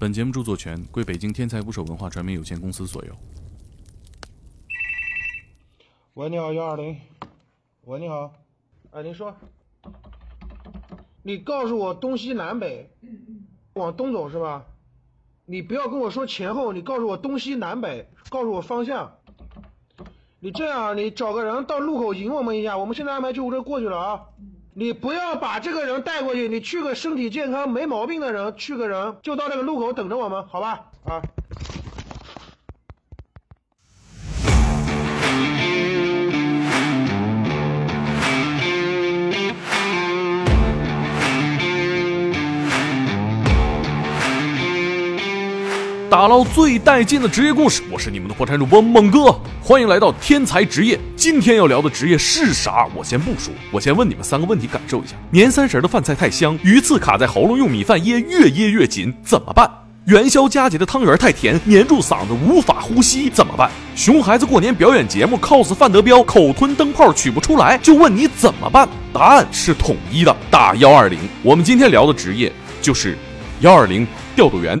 本节目著作权归北京天才捕手文化传媒有限公司所有。喂，你好，幺二零。喂，你好。哎，您说。你告诉我东西南北，往东走是吧？你不要跟我说前后，你告诉我东西南北，告诉我方向。你这样，你找个人到路口迎我们一下，我们现在安排救护车过去了啊。你不要把这个人带过去，你去个身体健康没毛病的人，去个人就到那个路口等着我们，好吧？啊。打捞最带劲的职业故事，我是你们的破产主播猛哥，欢迎来到天才职业。今天要聊的职业是啥？我先不说，我先问你们三个问题，感受一下。年三十的饭菜太香，鱼刺卡在喉咙，用米饭噎，越噎越紧，怎么办？元宵佳节的汤圆太甜，粘住嗓子无法呼吸，怎么办？熊孩子过年表演节目，cos 范德彪，口吞灯泡取不出来，就问你怎么办？答案是统一的，打幺二零。我们今天聊的职业就是幺二零调度员。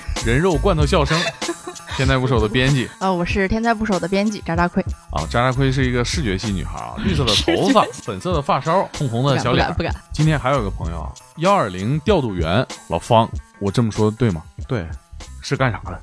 人肉罐头笑声。天才捕手的编辑啊，我是天才捕手的编辑渣渣盔啊，渣渣盔是一个视觉系女孩啊，绿色的头发，粉色的发梢，红红的小脸，不敢。今天还有一个朋友啊，幺二零调度员老方，我这么说对吗？对，是干啥的？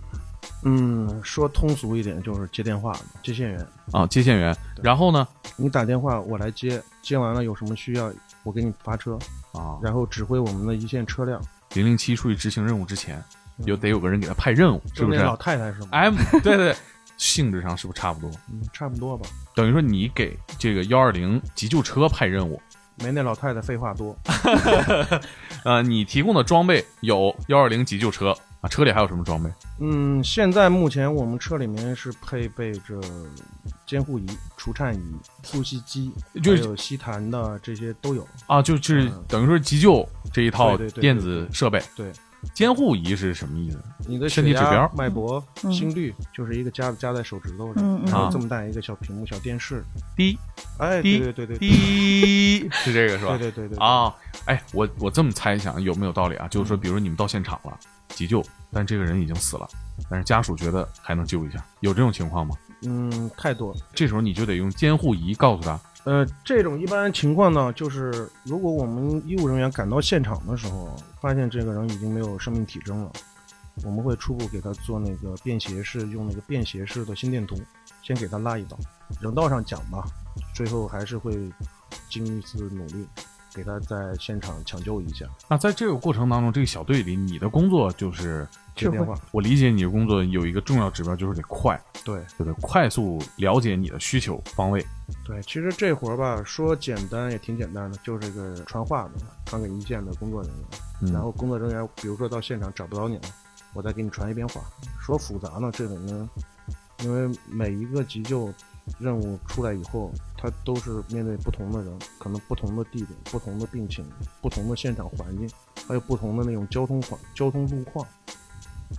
嗯，说通俗一点就是接电话，接线员啊，接线员。然后呢，你打电话我来接，接完了有什么需要我给你发车啊，然后指挥我们的一线车辆。零零七出去执行任务之前。有得有个人给他派任务，是不是？老太太是吗？M 对对，性质上是不是差不多？嗯，差不多吧。等于说你给这个幺二零急救车派任务，没那老太太废话多。呃，你提供的装备有幺二零急救车啊，车里还有什么装备？嗯，现在目前我们车里面是配备着监护仪、除颤仪、呼吸机，就有吸痰的这些都有啊，就是等于说急救这一套电子设备。对。监护仪是什么意思？你的身体指标、脉搏、心率，就是一个夹夹在手指头上，然后这么大一个小屏幕、小电视。滴，哎，滴，对对对，滴，是这个是吧？对对对对。啊，哎，我我这么猜想有没有道理啊？就是说，比如你们到现场了，急救，但这个人已经死了，但是家属觉得还能救一下，有这种情况吗？嗯，太多了。这时候你就得用监护仪告诉他。呃，这种一般情况呢，就是如果我们医务人员赶到现场的时候，发现这个人已经没有生命体征了，我们会初步给他做那个便携式，用那个便携式的心电图，先给他拉一刀。人道上讲吧，最后还是会尽一次努力。给他在现场抢救一下。那在这个过程当中，这个小队里，你的工作就是接电话。我理解你的工作有一个重要指标，就是得快。对，就得，快速了解你的需求方位。对，其实这活儿吧，说简单也挺简单的，就是个传话的，传给一线的工作人员。然后工作人员，比如说到现场找不到你了，我再给你传一遍话。说复杂呢，这里面，因为每一个急救。任务出来以后，他都是面对不同的人，可能不同的地点、不同的病情、不同的现场环境，还有不同的那种交通环、交通路况，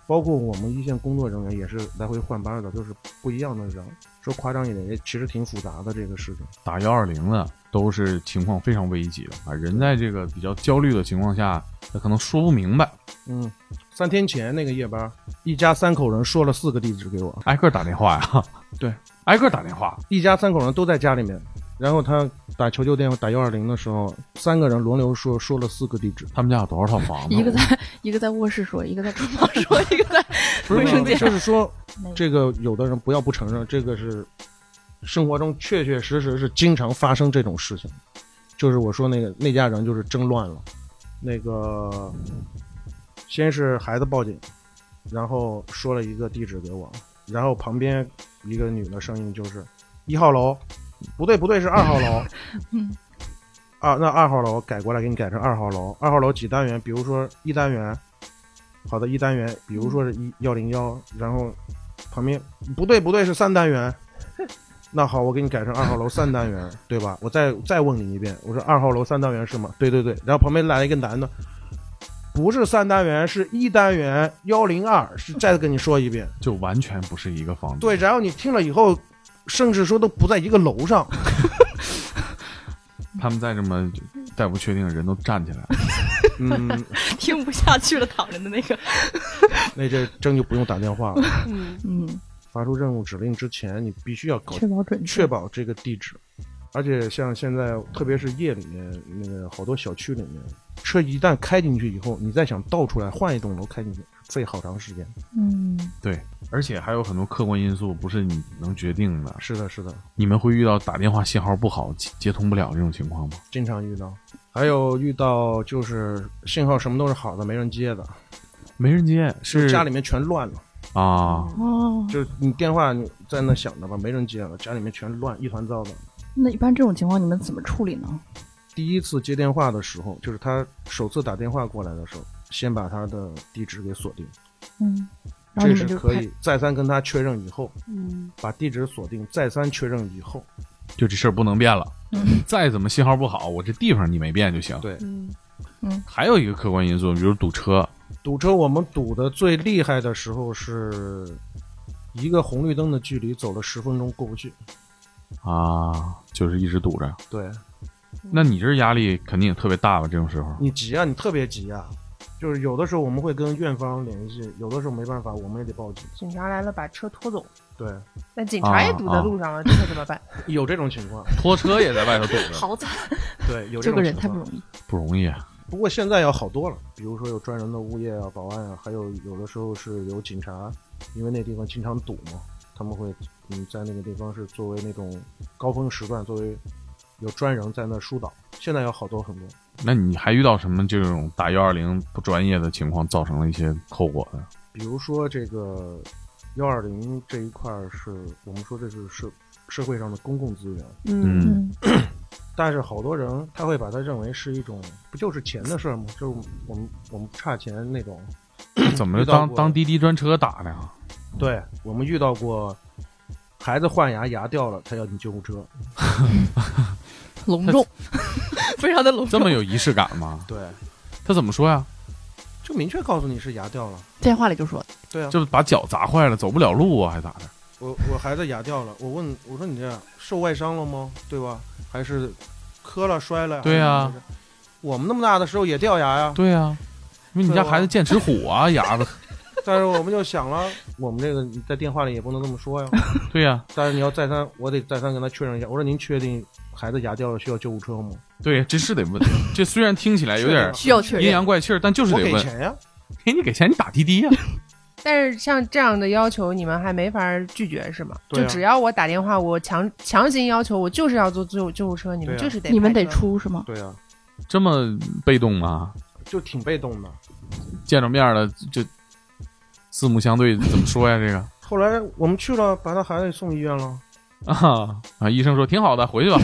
包括我们一线工作人员也是来回换班的，就是不一样的人。说夸张一点，也其实挺复杂的这个事情。打幺二零的都是情况非常危急的啊，人在这个比较焦虑的情况下，他可能说不明白。嗯，三天前那个夜班，一家三口人说了四个地址给我，挨个打电话呀。对。挨个打电话，一家三口人都在家里面，然后他打求救电话打幺二零的时候，三个人轮流说说了四个地址。他们家有多少套房子？一个在 一个在卧室说，一个在厨房说，一个在卫生间。就是说，这个有的人不要不承认，这个是生活中确确实实是经常发生这种事情。就是我说那个那家人就是真乱了，那个先是孩子报警，然后说了一个地址给我。然后旁边一个女的声音就是一号楼，不对不对是二号楼，嗯，啊那二号楼改过来给你改成二号楼，二号楼几单元？比如说一单元，好的，一单元，比如说是一幺零幺，然后旁边不对不对是三单元，那好，我给你改成二号楼三单元，对吧？我再再问你一遍，我说二号楼三单元是吗？对对对，然后旁边来了一个男的，不是三单元，是一单元幺零二，是再跟你说一遍，就完全不是一个房子。对，然后你听了以后，甚至说都不在一个楼上，他们再这么再不确定，人都站起来了。嗯，听不下去了，躺着的那个。那这真就不用打电话了。嗯嗯，发出任务指令之前，你必须要搞确保准确，确保这个地址。而且像现在，特别是夜里面，那个好多小区里面，车一旦开进去以后，你再想倒出来换一栋楼开进去，费好长时间。嗯，对，而且还有很多客观因素不是你能决定的。是的，是的，你们会遇到打电话信号不好、接接通不了这种情况吗？经常遇到。还有遇到就是信号什么都是好的，没人接的，没人接，是家里面全乱了。啊，哦，就是你电话你在那响着吧，没人接了，家里面全乱，一团糟的。那一般这种情况你们怎么处理呢？第一次接电话的时候，就是他首次打电话过来的时候，先把他的地址给锁定，嗯，这是可以。再三跟他确认以后，嗯把地址锁定，再三确认以后，就这事儿不能变了。嗯 再怎么信号不好，我这地方你没变就行。对，嗯还有一个客观因素，比如堵车，堵车我们堵的最厉害的时候是一个红绿灯的距离，走了十分钟过不去。啊，就是一直堵着。对那你这压力肯定也特别大吧？这种时候，你急啊，你特别急啊。就是有的时候我们会跟院方联系，有的时候没办法，我们也得报警。警察来了，把车拖走。对，那警察也堵在路上了，这可怎么办？有这种情况，拖车也在外头堵着，好惨，对，有这种这个人情况。太不容易。不容易。啊。不过现在要好多了，比如说有专人的物业啊、保安啊，还有有的时候是有警察，因为那地方经常堵嘛，他们会嗯在那个地方是作为那种高峰时段，作为有专人在那疏导。现在要好多很多，那你还遇到什么这种打幺二零不专业的情况，造成了一些后果呢？比如说这个幺二零这一块儿是我们说这是社社会上的公共资源，嗯嗯但是好多人他会把它认为是一种不就是钱的事儿吗？就是我们我们不差钱那种。怎么遇到过当当滴滴专车打的呀？对我们遇到过，孩子换牙牙掉了，他要你救护车。隆重，非常的隆重。这么有仪式感吗？对，他怎么说呀？就明确告诉你是牙掉了。电话里就说，对啊，就把脚砸坏了，走不了路啊，还咋的？我我孩子牙掉了，我问我说你这受外伤了吗？对吧？还是磕了摔了？对呀我们那么大的时候也掉牙呀。对呀、因为你家孩子剑齿虎啊，牙子。但是我们就想了，我们这个你在电话里也不能这么说呀。对呀、但是你要再三，我得再三跟他确认一下。我说您确定孩子牙掉了需要救护车吗？对，这是得问。这虽然听起来有点需要阴。阳怪气儿，但就是得问。给钱呀。给你给钱，你打滴滴呀、但是像这样的要求，你们还没法拒绝是吗？啊就只要我打电话，我强强行要求我就是要坐救救护车，你们就是得你们得。出是吗？对啊、这么被动吗？就挺被动的。见着面了就四目相对，怎么说呀？这个后来我们去了，把他孩子送医院了。啊啊！医生说挺好的，回去吧。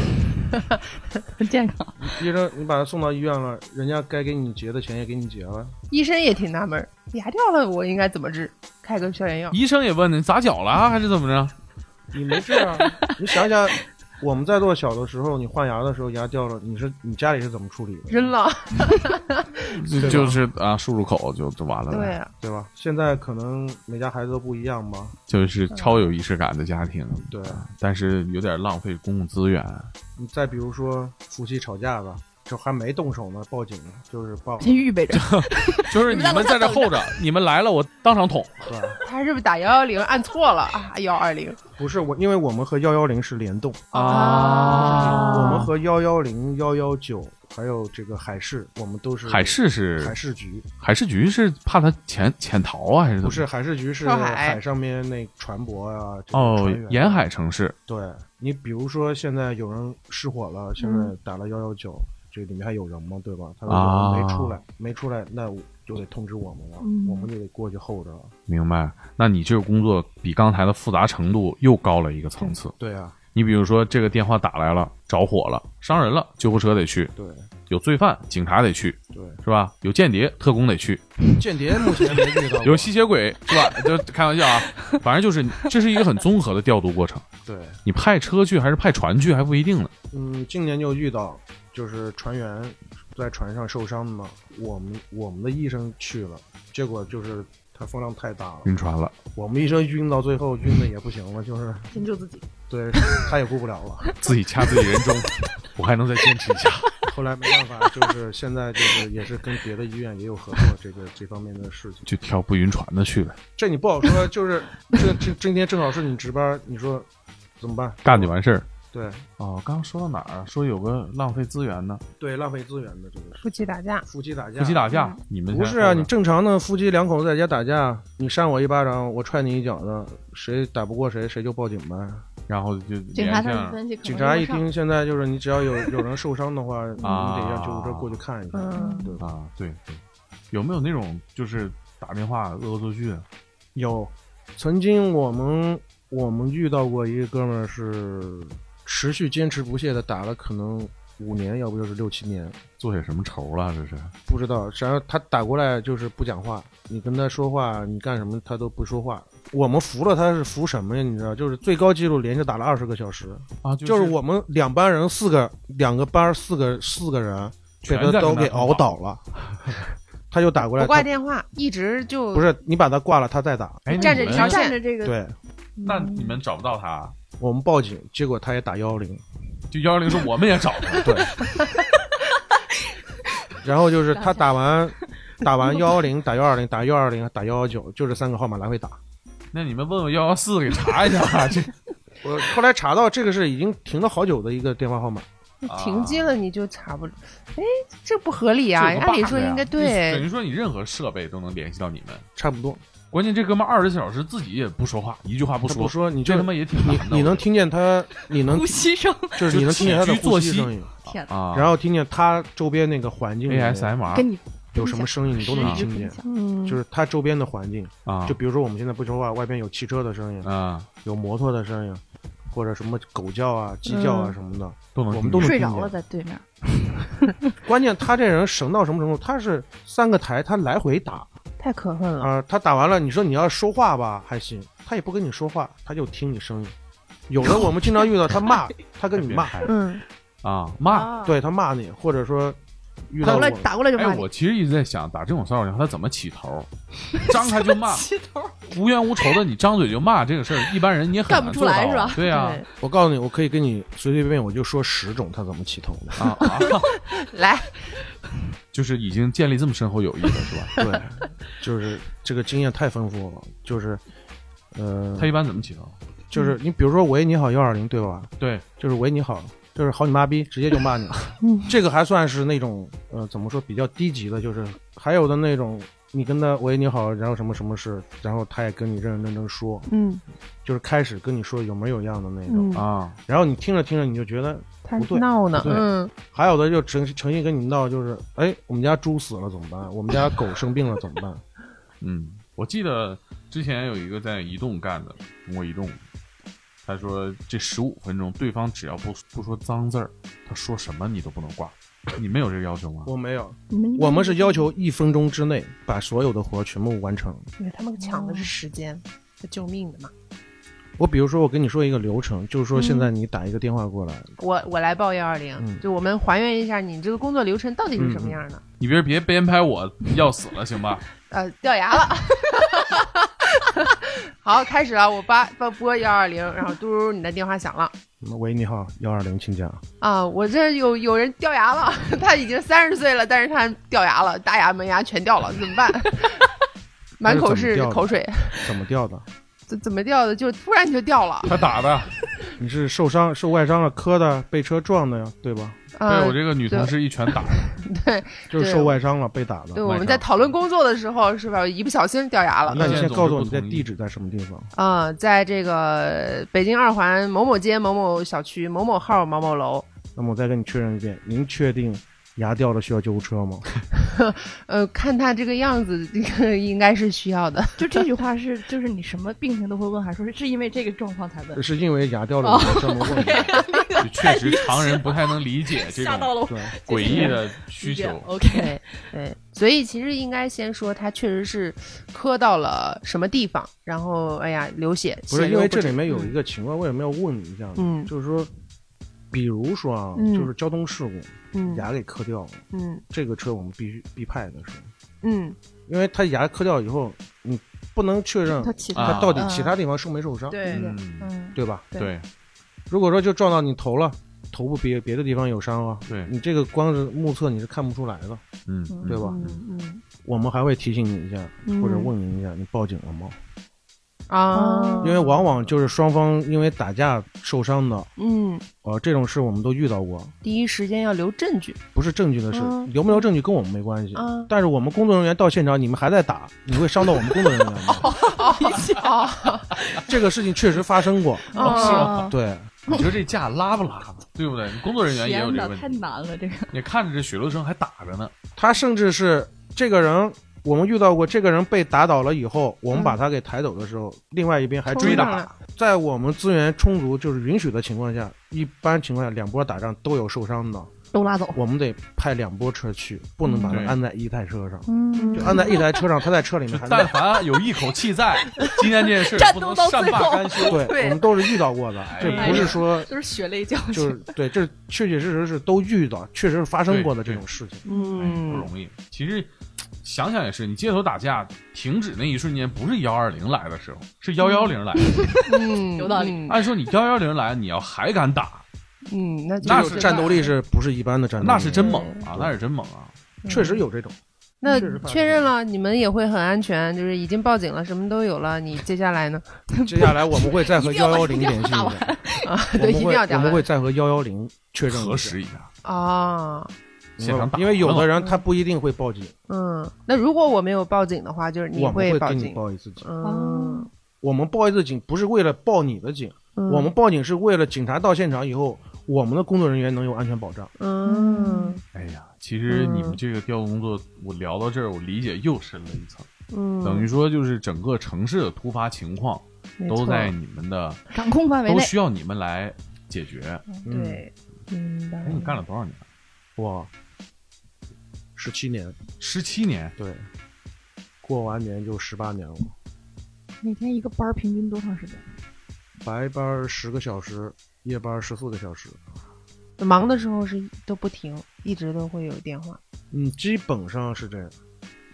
很 健康。医生，你把他送到医院了，人家该给你结的钱也给你结了。医生也挺纳闷儿，牙掉了我应该怎么治？开个消炎药。医生也问你砸脚了啊还是怎么着？你没治啊？你想想，我们在做小的时候，你换牙的时候牙掉了，你是你家里是怎么处理的？扔了，就是啊，漱漱口就就完了呗。对啊，对吧？现在可能每家孩子都不一样吧？就是超有仪式感的家庭，对。但是有点浪费公共资源。你再比如说夫妻吵架吧，就还没动手呢，报警就是报，先预备着，就是你们在这候着，你们来了我当场捅。对。吧？他是不是打幺幺零？按错了啊？幺二零。不是我，因为我们和幺幺零是联动，啊。我们和幺幺零、幺幺九还有这个海事，我们都是海事是海事局，海事局是怕他潜潜逃啊，还是怎么？不是海事局是海。海上面那船舶啊，这个哦，沿海城市。对你比如说现在有人失火了，现在打了幺幺九，这里面还有人吗？对吧？他说有人没出来，没出来，那就得通知我们了，嗯我们就得过去候着了。明白？那你这个工作比刚才的复杂程度又高了一个层次。对啊，你比如说这个电话打来了，着火了，伤人了，救护车得去；对有罪犯，警察得去，对，是吧？有间谍，特工得去；间谍目前没遇到，有吸血鬼，是吧？就开玩笑啊，反正就是这是一个很综合的调度过程。对，你派车去还是派船去还不一定呢。嗯，今年就遇到就是船员在船上受伤嘛，我们我们的医生去了，结果就是他风量太大了，晕船了，我们医生晕到最后晕的也不行了，就是先救自己。对他也顾不了了。自己掐自己人中，我还能再坚持一下。后来没办法，就是现在就是也是跟别的医院也有合作，这个这方面的事情。就挑不晕船的去呗，这你不好说，就是这这今天正好是你值班，你说怎么办？干就完事儿。对哦，刚刚说到哪儿啊？说有个浪费资源的，对，浪费资源的这个夫妻打架，夫妻打架。夫妻打架，你们不是啊，你正常的夫妻两口子在家打架，你扇我一巴掌，我踹你一脚的，谁打不过谁，谁就报警呗。然后就警察他联系了一分析，警察一听，现在就是你只要有有人受伤的话，你啊得让救护车过去看一下。嗯对，啊，对对，有没有那种就是打电话恶作剧啊？有，曾经我们我们遇到过一个哥们儿是持续坚持不懈的打了可能五年，要不就是六七年，做些什么仇了？这是不知道。然后他打过来就是不讲话，你跟他说话，你干什么他都不说话。我们服了他是服什么呀？你知道，就是最高纪录连着打了二十个小时，啊，就是我们两班人四个两个班四个四个人被全在他都给熬倒了，他就打过来，不挂电话，一直就不是你把他挂了，他再打。哎，站着你们条线站着这个，对那你们找不到他，我们报警，结果他也打幺幺零。就幺幺零说我们也找他，对。然后就是他打完 打完幺幺零，打幺二零，打幺二零，打幺幺九，就这三个号码来回打。那你们问问幺幺四给查一下，这我后来查到这个是已经停了好久的一个电话号码，停机了，你就查不，哎，这不合理啊！按理说应该对等于，说你任何设备都能联系到你们。差不多。关键这哥们二十四小时自己也不说话，一句话不说，说，你这他妈也挺你难的。你能听见他，你能呼吸声，就是你能听见他的作息呼吸声音，天，啊，然后听见他周边那个环境 ASMR 跟你有什么声音，你都能听见。嗯，就是他周边的环境，啊，就比如说我们现在不说话，外边有汽车的声音，啊。有摩托的声音，或者什么狗叫啊、鸡叫啊嗯。什么的。都能我们都能听见。睡着了在对面，关键他这人省到什么程度？他是三个台，他来回打太可恨了。啊、他打完了，你说你要说话吧还行，他也不跟你说话，他就听你声音。有的我们经常遇到他骂，他跟你骂，嗯，啊骂。啊，对他骂你，或者说遇打过来打过来就骂哎，我其实一直在想，打这种骚扰电话他怎么起头？张开就骂，起头。无冤无仇的，你张嘴就骂这个事儿，一般人你也很干不出难做到。啊来是吧？对呀，对。我告诉你，我可以跟你随随便便我就说十种他怎么起头的。啊啊，来，就是已经建立这么深厚友谊了，是吧？对，就是这个经验太丰富了，就是，呃他，一般怎么起头？就是你比如说喂你好幺二零对吧？对，就是喂你好，就是好你妈逼，直接就骂你了。这个还算是那种呃怎么说比较低级的，就是还有的那种你跟他喂你好，然后什么什么事，然后他也跟你认认真真说，嗯。就是开始跟你说有模有样的那种，嗯，啊，然后你听着听着你就觉得，他不对闹呢，对。嗯，还有的就诚诚心跟你闹，就是哎我们家猪死了怎么办？我们家狗生病了怎么办？嗯，我记得之前有一个在移动干的，中国移动，他说这十五分钟，对方只要不不说脏字儿，他说什么你都不能挂。你们有这个要求吗？我没有，你们我们是要求一分钟之内把所有的活全部完成。因为他们抢的是时间，是救命的嘛。我比如说，我跟你说一个流程，就是说现在你打一个电话过来，我我来报幺二零嗯，就我们还原一下你这个工作流程到底是什么样的。你别别编排我要死了，行吧？呃，掉牙了。好，开始了，我拨拨拨幺二零，然后嘟嘟，你的电话响了。嗯喂，你好，幺二零，请讲。啊，我这有有人掉牙了，他已经三十岁了，但是他掉牙了，大牙门牙全掉了，怎么办？满口是口水，怎么掉的？怎怎么掉的？就突然就掉了。他打的，你是受伤、受外伤了，磕的，被车撞的呀，对吧？被啊我，这个女同事一拳打的。对 就是受外伤了，被打对，我们在讨论工作的时候，是吧？一不小心掉牙了。那你先告诉我你在地址在什么地方？啊、在这个北京二环某某街某某小区某某号某某楼。那么我再跟你确认一遍，您确定牙掉了需要救护车吗？呃，看他这个样子，这个 应该是需要的。就这句话是，就是你什么病情都会问，还说是是因为这个状况才问？是因为牙掉了才这么问。就确实常人不太能理解这种诡异的需求。OK，对对，所以其实应该先说他确实是磕到了什么地方，然后哎呀流血，不是因为这里面有一个情况，为什么要问你一下呢？嗯就是说，比如说啊，嗯。就是交通事故，嗯。牙给磕掉了，嗯。这个车我们必须必派的是，嗯。因为他牙磕掉以后，你不能确认他其啊他到底嗯其他地方受没受伤，对。嗯，嗯，对吧？对。对。如果说就撞到你头了，头部别别的地方有伤了，对，你这个光是目测你是看不出来的，嗯，对吧？嗯嗯。我们还会提醒你一下，嗯。或者问你一下，你报警了吗？啊，因为往往就是双方因为打架受伤的，嗯。呃，这种事我们都遇到过，第一时间要留证据。不是证据的事，嗯留没留证据跟我们没关系。啊。但是我们工作人员到现场，你们还在打，你会伤到我们工作人员吗？啊这个事情确实发生过，啊，对，你说这架拉不拉呢？对不对？你工作人员也有这个问题，太难了，这个。你看着这血流成还打着呢。他甚至是这个人，我们遇到过，这个人被打倒了以后，我们嗯把他给抬走的时候，另外一边还冲追打。在我们资源充足，就是允许的情况下，一般情况下两波打仗都有受伤的，都拉走。我们得派两波车去，不能把他安在一台车上。嗯就安在一台车上，他在车里面。但凡有一口气在，今天这件事不能善罢甘休。对，我们都是遇到过的，这哎不是说都是血泪教就是。对，这确确实实是都遇到，确实是发生过的这种事情。嗯不嗯容易。其实想想也是，你街头打架停止那一瞬间，不是幺二零来的时候，是幺幺零来的。嗯有道理嗯按说你幺幺零来，你要还敢打，嗯，那那这个战斗力是不是一般的战斗力？那是真猛啊，那是真猛啊！确实有这种。那确认了，你们也会很安全，就是已经报警了，什么都有了。你接下来呢？接下来我们会再和 幺幺零联系一下，啊，对，一我们会定要打完我们会再和幺幺零确认核实一下，啊。现场打因为有的人他不一定会报警，嗯，那如果我没有报警的话，就是你我们会给你报警。报一次警。嗯，我们报一次警不是为了报你的警，嗯我们报警是为了警察到现场以后，我们的工作人员能有安全保障。嗯哎呀，其实你们嗯这个调度工作，我聊到这儿，我理解又深了一层，嗯，等于说就是整个城市的突发情况都在你们的，掌控范围内，都需要你们来解决。嗯对，明白哎，。你干了多少年？哇，十七年，十七年，对，过完年就十八年了。每天一个班儿平均多长时间？白班十个小时，夜班十四个小时。忙的时候是都不停，一直都会有电话。嗯，基本上是这样。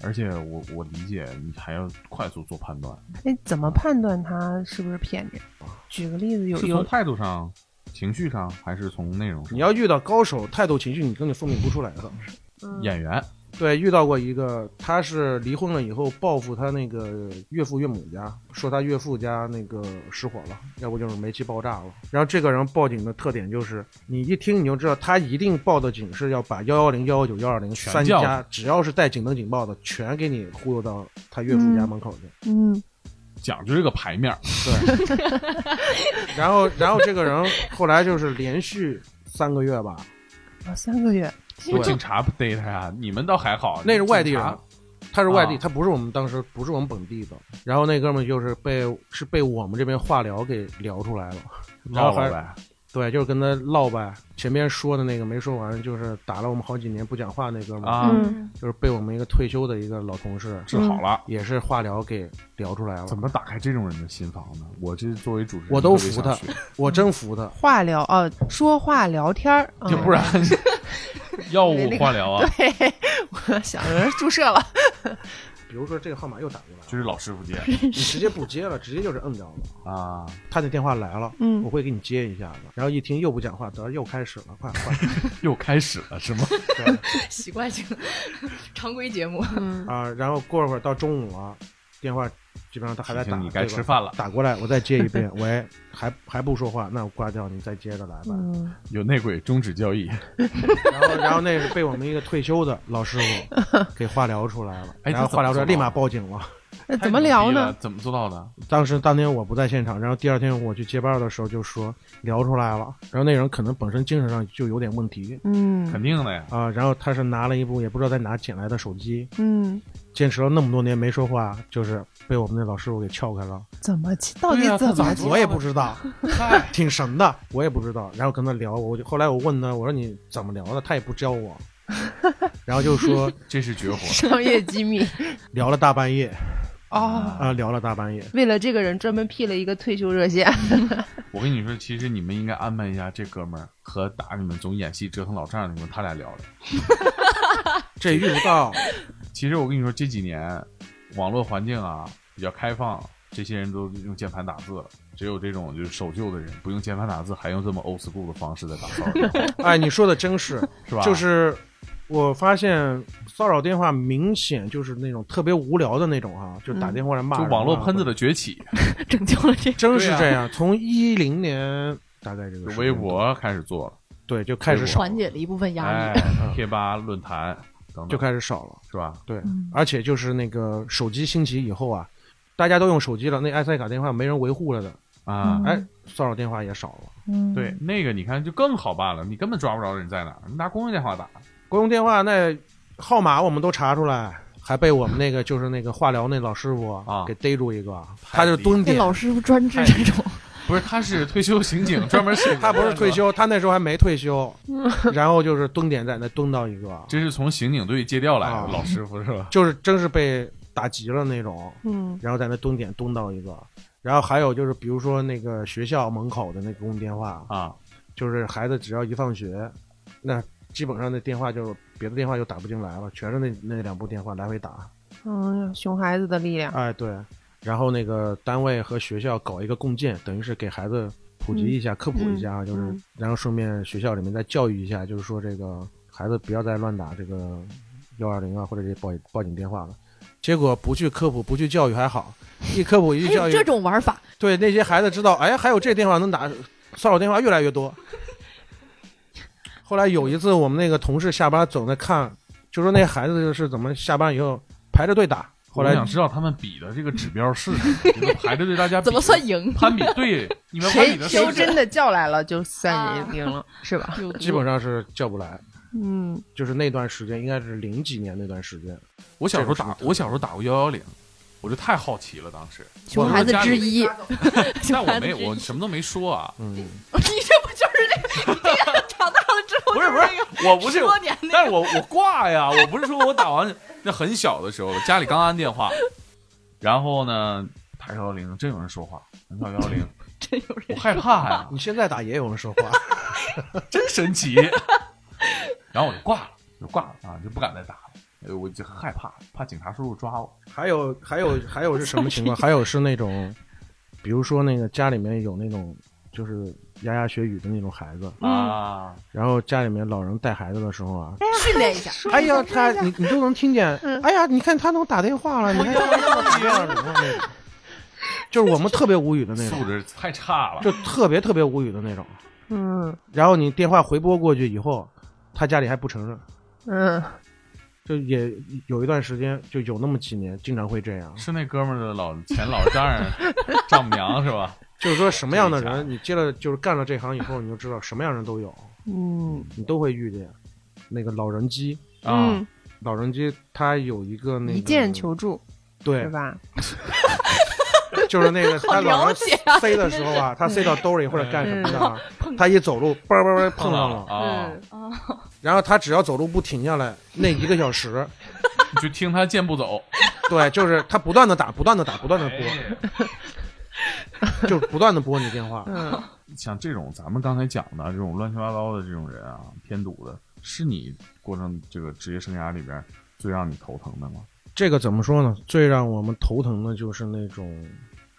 而且我我理解你还要快速做判断，哎，怎么判断他是不是骗你？举个例子，有有是从态度上、情绪上，还是从内容上？你要遇到高手，态度、情绪你根本分辨不出来的。嗯演员对，遇到过一个，他是离婚了以后报复他那个岳父岳母家，说他岳父家那个失火了，要不就是煤气爆炸了。然后这个人报警的特点就是，你一听你就知道他一定报的警是要把幺幺零、幺幺九、幺二零三家，只要是带警灯警报的，全给你忽悠到他岳父家门口去。嗯讲究这个牌面儿，然后，然后这个人后来就是连续三个月吧，啊，三个月，我警察不逮他呀，你们倒还好，那是外地人，他是外地，啊他不是我们当时不是我们本地的。然后那哥们儿就是被是被我们这边化疗给聊出来了，然后还唠呗。对，就是跟他唠呗。前面说的那个没说完，就是打了我们好几年不讲话那哥们儿，啊，嗯就是被我们一个退休的一个老同事，治好了。也是化疗给聊出来了。怎么打开这种人的心房呢？我这作为主持人，我都服他我真服他。化疗哦，说话聊天儿，嗯就不然药物化疗啊，对，我想有人注射了。比如说这个号码又打过来了，就是老师傅接你直接不接了，直接就是摁掉了。啊，他那电话来了，嗯我会给你接一下子。然后一听又不讲话，得又开始了，快快 又开始了是吗？对习惯性的常规节目。嗯啊！然后过会儿到中午了，电话基本上他还在打，你该吃饭了打过来，我再接一遍，喂，还还不说话，那我挂掉，你再接着来吧。嗯有内鬼终止交易，然后，然后那是被我们一个退休的老师傅 给化疗出来了，哎然后化疗出来立马报警了。那怎么聊呢？怎么做到的？当时当天我不在现场，然后第二天我去接班的时候就说聊出来了，然后那人可能本身精神上就有点问题嗯肯定的呀。啊，然后他是拿了一部也不知道在哪捡来的手机，嗯，坚持了那么多年没说话，就是被我们那老师傅给撬开了。怎么到底怎么我也不知道，嗨，挺神的，我也不知道。然后跟他聊，我就后来我问他，我说你怎么聊的，他也不教我，然后就说这是绝活。商业机密聊了大半夜哦？啊，聊了大半夜。为了这个人专门辟了一个退休热线。我跟你说，其实你们应该安排一下这哥们儿和打你们总演戏折腾老丈人你们他俩聊聊。这遇不到，其实我跟你说，这几年网络环境啊比较开放，这些人都用键盘打字了。只有这种就是守旧的人，不用键盘打字，还用这么 old school 的方式在打骚扰电话，哎，你说的真是，是吧？就是我发现骚扰电话明显就是那种特别无聊的那种啊、就打电话来骂就网络喷子的崛起，拯救了这真是这样。从一零年大概这个微博开始做了，对就开始少，缓解了一部分压哎力。贴吧、论坛等等，就开始少了。是吧？对，嗯而且就是那个手机兴起以后啊，大家都用手机了，那 IC 卡电话没人维护了的，啊，嗯哎，骚扰电话也少了。嗯对，那个你看就更好办了，你根本抓不着人在哪儿，你拿公用电话打，公用电话那号码我们都查出来，还被我们那个就是那个化疗那老师傅啊。给逮住一个，他就蹲点，老师傅专治这种，不是，他是退休刑警，专门是他不是退，休，他那时候还没退休，然后就是蹲点在那蹲到一个，这是从刑警队借调来的啊。老师傅是吧？就是真是被打急了那种，嗯。然后在那蹲点蹲到一个，然后还有就是比如说那个学校门口的那个公用电话，啊，就是孩子只要一放学，那基本上那电话就别的电话就打不进来了，全是那那两部电话来回打。嗯，熊孩子的力量。哎，对，然后那个单位和学校搞一个共建，等于是给孩子普及一下、科普一下啊，就是嗯然后顺便学校里面再教育一下，就是说这个孩子不要再乱打这个幺二零啊或者这报报警电话了。结果不去科普、不去教育还好，一科普一去教育，这种玩法，对那些孩子知道，哎，还有这电话能打，骚扰电话越来越多。后来有一次，我们那个同事下班总在看，就说那孩子是怎么下班以后排着队打。后来想知道他们比的这个指标是什么，你们排着队大家怎么算赢？攀比？对，你们攀谁比的是谁真的叫来了，就算赢赢了，是吧？基本上是叫不来，嗯，就是那段时间应该是零几年那段时间。我小时候打我小时候打过幺幺零，我就太好奇了，当时。熊孩子之一，但我没，我什么都没说啊。嗯，你这不就是这个？你这样长大了之后不是不是我不是多年但是我我挂呀，我不是说我打完那很小的时候，家里刚安电话，然后呢打幺幺零，真有人说话，打幺幺零，真有人我害怕呀，你现在打也有人说话，真神奇。然后我就挂了，就挂了啊，就不敢再打了。呃我就害怕，怕警察叔叔抓我。还有还有还有是什么情况？还有是那种，比如说那个家里面有那种就是牙牙学语的那种孩子，啊，然后家里面老人带孩子的时候啊，训练一下，哎呀，他你你都能听见，哎呀，你看他能打电话了，你看他能打电话了，就是我们特别无语的那种，素质太差了。就特别特别无语的那种。嗯然后你电话回拨过去以后，他家里还不承认，嗯，就也有一段时间，就有那么几年，经常会这样。是那哥们儿的老前老丈人丈母娘是吧？就是说什么样的人，你接了就是干了这行以后，你就知道什么样人都有，嗯你都会遇见。那个老人机，啊，嗯，老人机他有一个那个一键求助对是，吧？就是那个 他老人了解啊塞的时候啊，他塞到兜里或者干什么的啊，他一走路，嘣嘣嘣碰上了，啊，然后他只要走路不停下来，那一个小时，你就听他健步走，对，就是他不断的打，不断的打，不断的拨，哎就是不断的拨你电话。嗯，像这种咱们刚才讲的这种乱七八糟的这种人啊，偏堵的，是你过上这个职业生涯里边最让你头疼的吗？这个怎么说呢？最让我们头疼的就是那种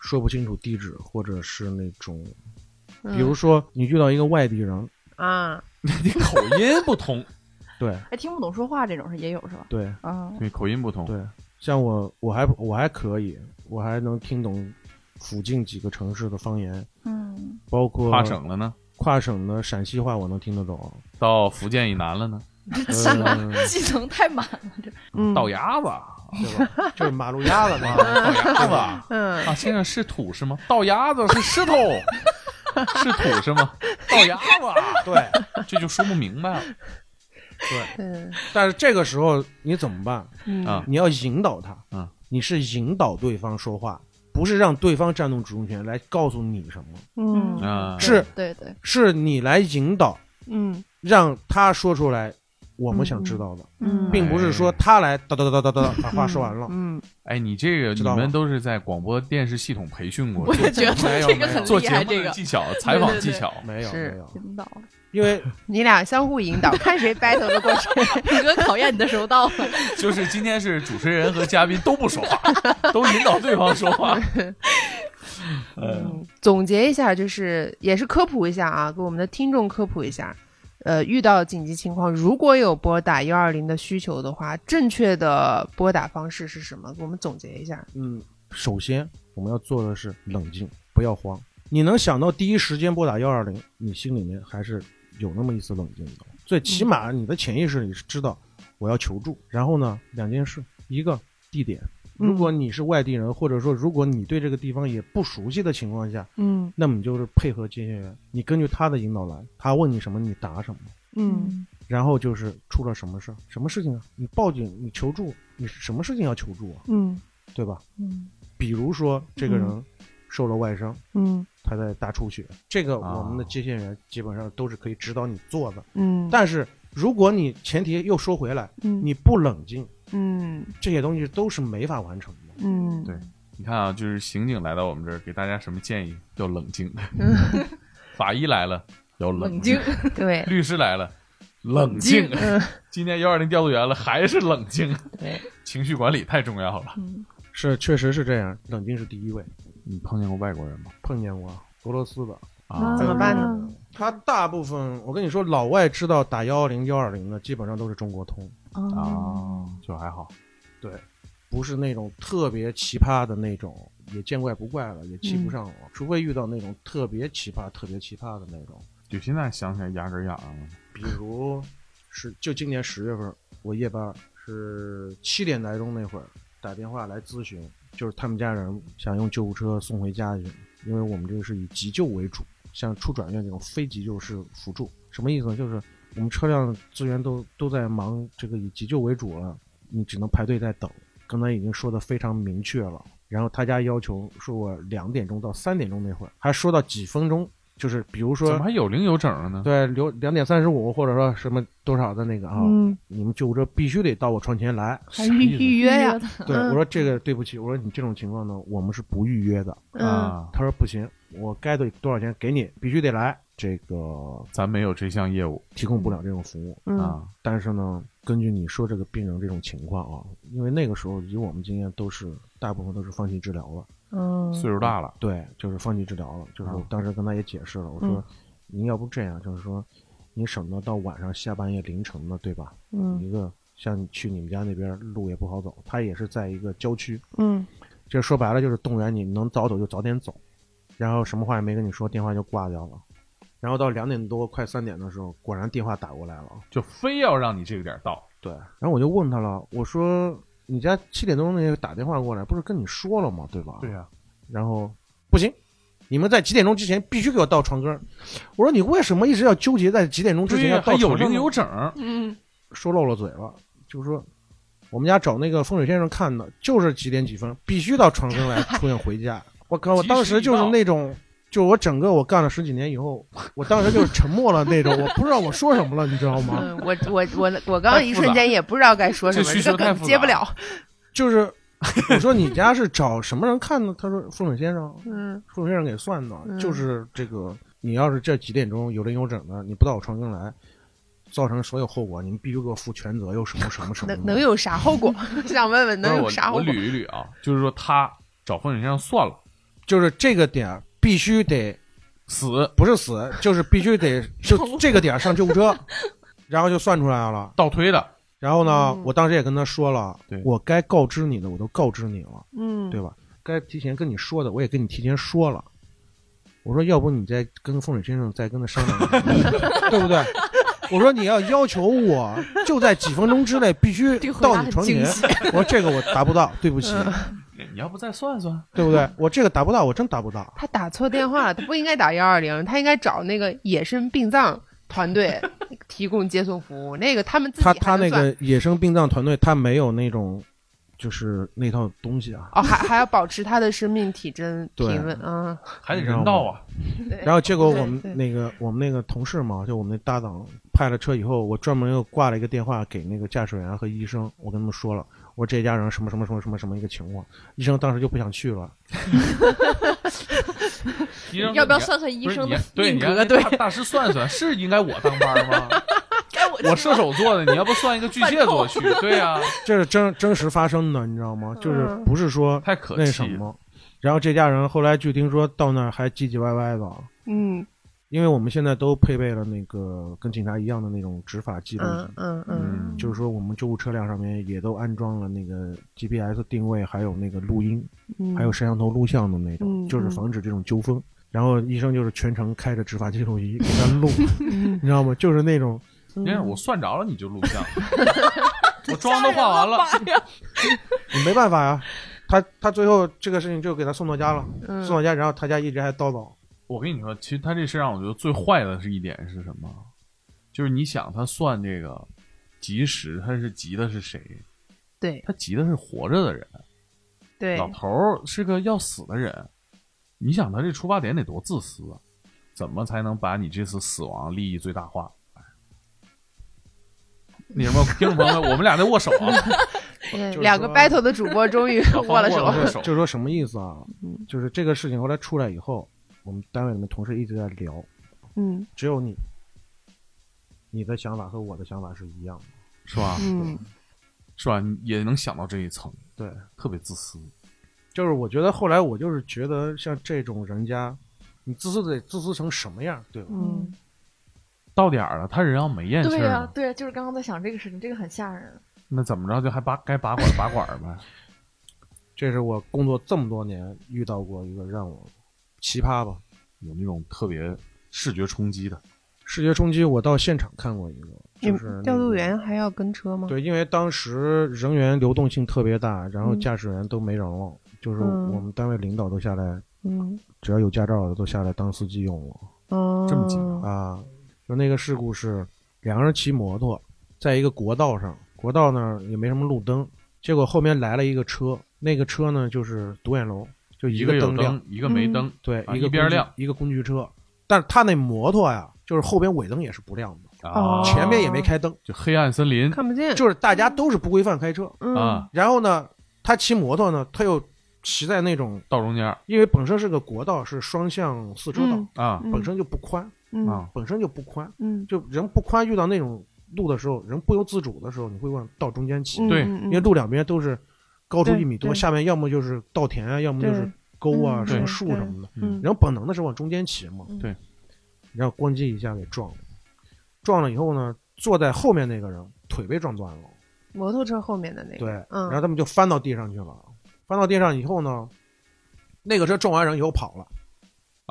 说不清楚地址，或者是那种，嗯。比如说你遇到一个外地人，啊，你口音不同，对。还听不懂说话这种是也有是吧？对啊，对，口音不同，对，像我我还我还可以，我还能听懂附近几个城市的方言，嗯，包括跨省了呢，跨省的陕西话我能听得懂，到福建以南了呢，这技能嗯技能太满了，这嗯，到牙子对吧？就是马路牙子那 啊，个。倒鸭子啊，嗯，啊先生是土是吗？倒鸭子是石头，是土是吗？倒鸭子啊，对这就说不明白了。对，嗯。但是这个时候你怎么办？嗯。啊。你要引导他，啊，你是引导对方说话，不是让对方占动主动权来告诉你什么，嗯。啊，是对对，是你来引导，嗯。让他说出来我们想知道的，嗯。并不是说他来哒哒哒哒哒哒把话说完了。嗯，哎，你这个你们都是在广播电视系统培训过，我也觉得没有这个很厉害，做节目这个的技巧、采访技巧，没有是没有，引导，因为 你俩相互引导，看谁 battle 的过程。宇哥考验你的时候到了，就是今天是主持人和嘉宾都不说话，都引导对方说话。嗯，总结一下，就是也是科普一下啊，给我们的听众科普一下。呃，遇到紧急情况，如果有拨打幺二零的需求的话，正确的拨打方式是什么？给我们总结一下。嗯，首先我们要做的是冷静，不要慌。你能想到第一时间拨打幺二零，你心里面还是有那么一丝冷静的。最起码你的潜意识里是知道我要求助。然后呢，两件事，一个地点，如果你是外地人，或者说如果你对这个地方也不熟悉的情况下，嗯那么你就是配合接线员，你根据他的引导来，他问你什么你答什么。嗯然后就是出了什么事儿，什么事情啊？你报警，你求助，你什么事情要求助啊？嗯对吧？嗯比如说这个人嗯受了外伤，嗯他在大出血，这个啊我们的接线员基本上都是可以指导你做的。嗯，但是如果你前提又说回来，嗯你不冷静，嗯这些东西都是没法完成的。嗯对你看啊，就是刑警来到我们这儿，给大家什么建议？要冷静。法医来了，要冷静；对，律师来了，冷静。今天幺二零调度员了，还是冷静。对，情绪管理太重要了。是，确实是这样，冷静是第一位。你碰见过外国人吗？碰见过俄罗斯的，啊，怎么办呢？他大部分我跟你说，老外知道打幺幺零幺二零的，基本上都是中国通，啊，就还好。对，不是那种特别奇葩的那种，也见怪不怪了，也气不上我，除非遇到那种特别奇葩、特别奇葩的那种。就现在想起来牙根痒痒了。比如是就今年十月份，我夜班是七点来钟那会儿打电话来咨询，就是他们家人想用救护车送回家去，因为我们这个是以急救为主，像出转院这种非急救是辅助。什么意思呢？就是我们车辆资源都都在忙这个以急救为主了，你只能排队在等。刚才已经说的非常明确了，然后他家要求说我两点钟到三点钟那会儿，还说到几分钟，就是比如说怎么还有零有整了呢？对，留两点三十五，或者说什么多少的那个啊，嗯，你们救护车必须得到我窗前来。还预预约呀？对，嗯我说这个对不起，我说你这种情况呢，我们是不预约的。嗯，啊，他说不行，我该得多少钱给你，必须得来。这个咱没有这项业务。提供不了这种服务，嗯。啊。但是呢，根据你说这个病人这种情况啊，因为那个时候以我们经验都是大部分都是放弃治疗了，嗯，岁数大了，对，就是放弃治疗了。就是当时跟他也解释了，我说您要不这样，就是说你省得到晚上下半夜凌晨的，对吧？嗯。一个像你去你们家那边路也不好走，他也是在一个郊区，嗯。这说白了就是动员你能早走就早点走，然后什么话也没跟你说，电话就挂掉了。然后到两点多快三点的时候，果然电话打过来了。就非要让你这个点儿到。对，然后我就问他了，我说你家七点钟那个打电话过来，不是跟你说了吗？对吧？对呀，然后不行，你们在几点钟之前必须给我到床根儿。我说你为什么一直要纠结在几点钟之前要到床上呢零有整儿。嗯说漏了嘴了，就是说我们家找那个风水先生看的，就是几点几分必须到床根来出现回家。我靠，我当时就是那种，就我整个我干了十几年以后，我当时就是沉默了那种，我不知道我说什么了，你知道吗？嗯，我我我我刚刚一瞬间也不知道该说什么，这需求这个太复杂接不了。就是我说你家是找什么人看的？他说风水先生，嗯风水先生给算的，嗯就是这个，你要是这几点钟有零有整的，你不到我床根来。造成所有后果，你们必须给我负全责，又什么什么什么。能能有啥后果？想问问能有啥后果？我捋一捋啊，就是说他找风水先生算了，就是这个点儿必须得死。不是死，就是必须得 就这个点儿上救护车，然后就算出来了。倒推的，然后呢，嗯。我当时也跟他说了，我该告知你的我都告知你了，嗯，对吧？该提前跟你说的我也跟你提前说了。我说，要不你再跟风水先生再跟他商量，对不对？我说你要要求我就在几分钟之内必须到你床前，我说这个我达不到，对不起，嗯你要不再算算？对不对？我这个达不到，我真达不到。他打错电话了，他不应该打幺二零，他应该找那个野生殡葬团队 提供接送服务。那个他们自己他他那个野生殡葬团队，他没有那种就是那套东西啊。哦，还还要保持他的生命体征 对平稳啊。还得人道啊！然后结果我们那个我们那个同事嘛，就我们那搭档派了车以后，我专门又挂了一个电话给那个驾驶员和医生，我跟他们说了，我这家人什么什么什么什么什么一个情况，医生当时就不想去了。医生 要不要算算医生的对，你让格？对大，师算算，是应该我当班吗？该 我我射手座的，你要不算一个巨蟹座去？对呀，这是真真实发生的，你知道吗？就是嗯不是说太可那。什么。然后这家人后来据听说到那儿还唧唧歪歪的，嗯因为我们现在都配备了那个跟警察一样的那种执法记录仪嗯，嗯嗯，就是说我们救护车辆上面也都安装了那个 GPS 定位，还有那个录音，嗯还有摄像头录像的那种，嗯就是防止这种纠纷。然后医生就是全程开着执法记录仪给他录，嗯你知道吗？就是那种你看我算着了，你就录像，我妆都化完了，你 没办法呀。他他最后这个事情就给他送到家了，嗯送到家，然后他家一直还叨叨，我跟你说，其实他这事让我觉得最坏的是一点是什么？就是你想他算这个及时，他是急的是谁？对他急的是活着的人，对老头儿是个要死的人。你想他这出发点得多自私啊？怎么才能把你这次死亡利益最大化？哎那什么，听众朋友们，我们俩在握手啊，两个 battle 的主播终于 握了手握。了手就是说什么意思啊？嗯就是这个事情后来出来以后，我们单位里面同事一直在聊，嗯只有你，你的想法和我的想法是一样的，是吧？嗯是吧？你也能想到这一层，对。特别自私。就是我觉得后来我就是觉得像这种人家，你自私得自私成什么样，对吧？嗯，到点儿了，他人要没咽气对呀、儿呢，对呀、就是刚刚在想这个事情，这个很吓人。那怎么着就还拔该拔管拔管呗？这是我工作这么多年遇到过一个让我奇葩吧，有那种特别视觉冲击的，视觉冲击。我到现场看过一个，就是那个调度员还要跟车吗？对，因为当时人员流动性特别大，然后嗯驾驶员都没人了，就是嗯我们单位领导都下来，嗯只要有驾照的都下来当司机用了哦，这么紧啊。就那个事故是两个人骑摩托，在一个国道上，国道那儿也没什么路灯，结果后面来了一个车，那个车呢就是独眼龙，就一个灯亮灯，，一个没灯，对，啊一个一边亮，一个工具车，但是他那摩托呀，就是后边尾灯也是不亮的，啊，前面也没开灯，就黑暗森林看不见，就是大家都是不规范开车。嗯啊，然后呢，他骑摩托呢，他又骑在那种，道中间因为本身是个国道，是双向四车道，嗯啊嗯本身就不宽嗯啊，本身就不宽，嗯，就人不宽，遇到那种路的时候，人不由自主的时候，你会往道中间骑，嗯对嗯因为路两边都是高出一米多，下面要么就是稻田啊，要么就是沟啊，嗯什么树什么的，然后本能的是往中间骑嘛，嗯。对，然后咣叽一下给撞了，撞了以后呢，坐在后面那个人腿被撞断了。摩托车后面的那个，对，嗯。然后他们就翻到地上去了。翻到地上以后呢，那个车撞完人以后跑了，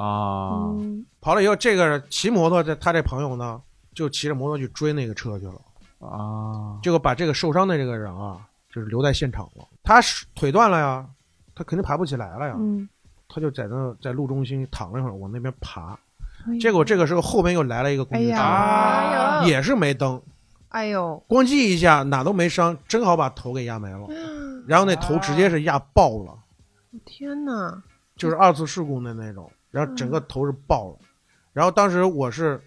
啊，嗯。跑了以后，这个骑摩托的他这朋友呢，就骑着摩托去追那个车去了，啊，结果把这个受伤的这个人啊，就是留在现场了。他是腿断了呀，他肯定爬不起来了呀，嗯，他就在那在路中心躺了一会儿，往那边爬。哎结果这个时候后边又来了一个工具车，也是没灯，哎呦，咣叽一下哪都没伤，正好把头给压没了，然后那头直接是压爆了。天哪，就是二次事故的那种，然后整个头是爆了，然后当时我是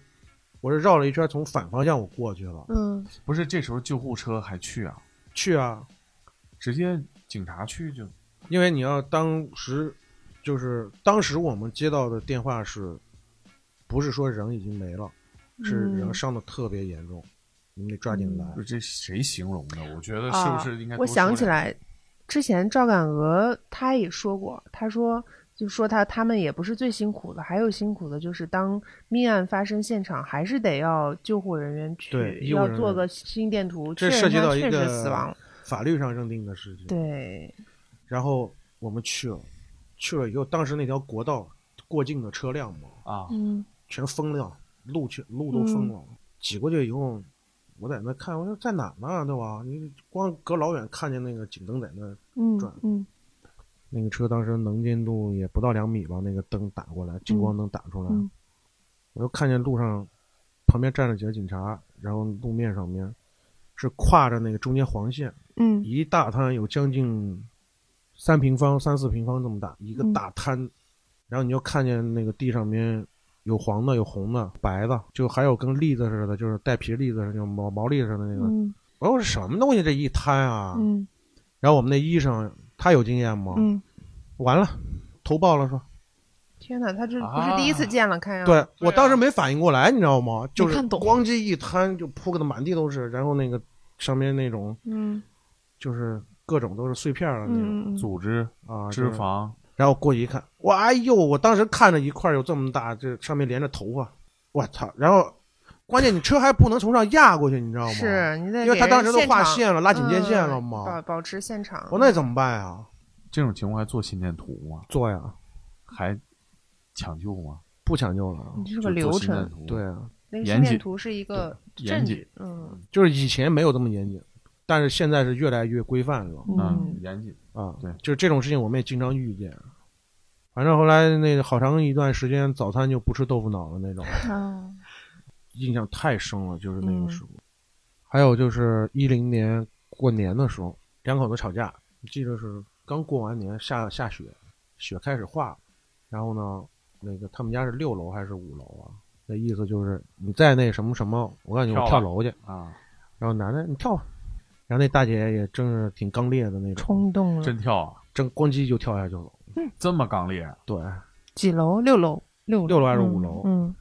我是绕了一圈从反方向我过去了，嗯。不是这时候救护车还去啊？去啊，直接警察去就因为你要当时就是当时我们接到的电话是，不是说人已经没了，是人嗯伤的特别严重，你们得抓紧来。这谁形容的？我觉得是啊不是应该？我想起，来，之前赵敢娥她也说过，她说就说他他们也不是最辛苦的，还有辛苦的就是当命案发生现场，还是得要救护人员去要做个心电图，这确认他确涉及到一个实死亡了。法律上认定的事情。对，然后我们去了，去了以后，当时那条国道过境的车辆嘛，啊，嗯全封了，路全路都封了。挤过去以后，我在那看，我说在哪呢，对吧？你光隔老远看见那个警灯在那，嗯转。嗯那个车当时能见度也不到两米吧，那个灯打过来，近光灯打出来，嗯。我就看见路上旁边站着几个警察，然后路面上面是跨着那个中间黄线，嗯一大滩有将近三平方、三四平方这么大一个嗯大滩，然后你就看见那个地上面有黄的、有红的、白的，就还有跟栗子似的，就是带皮栗子似的，毛毛栗似的那个。嗯我说什么东西这一摊啊？嗯然后我们那医生他有经验吗？嗯，完了，头爆了说。天哪，他这不啊是第一次见了，看样子对我当时没反应过来，你知道吗？就是咣叽一摊就铺个的满地都是，然后那个上面那种嗯就是各种都是碎片儿的那种、嗯组织、啊，脂就是肪，然后过去一看，哇，哎呦！我当时看着一块儿有这么大，这上面连着头发，我操！然后关键你车还不能从上压过去，你知道吗？是你得因为他当时都画人现场线了，拉警戒线了嗯嘛。保保持现场。我那怎么办呀？这种情况还做心电图吗？做呀，还抢救吗？不抢救了。你这是个流程，对啊，那个严谨心电图是一个严谨证据，嗯就是以前没有这么严谨，但是现在是越来越规范了嗯嗯，严谨。啊。对就是这种事情我们也经常遇见。反正后来那个好长一段时间，早餐就不吃豆腐脑了那种，啊 印象太深了，就是那嗯个时候。还有就是一零年过年的时候，两口子吵架，记得是刚过完年，下下雪，雪开始化，然后呢，那个他们家是六楼还是五楼啊？那意思就是你再那什么什么，我告诉你，我跳楼去。啊，然后男的你跳吧，然后那大姐也真是挺刚烈的那种，冲动了。真跳啊，真咣叽就跳下去了。这么刚烈，对，几楼？六楼，六六楼还是五楼？嗯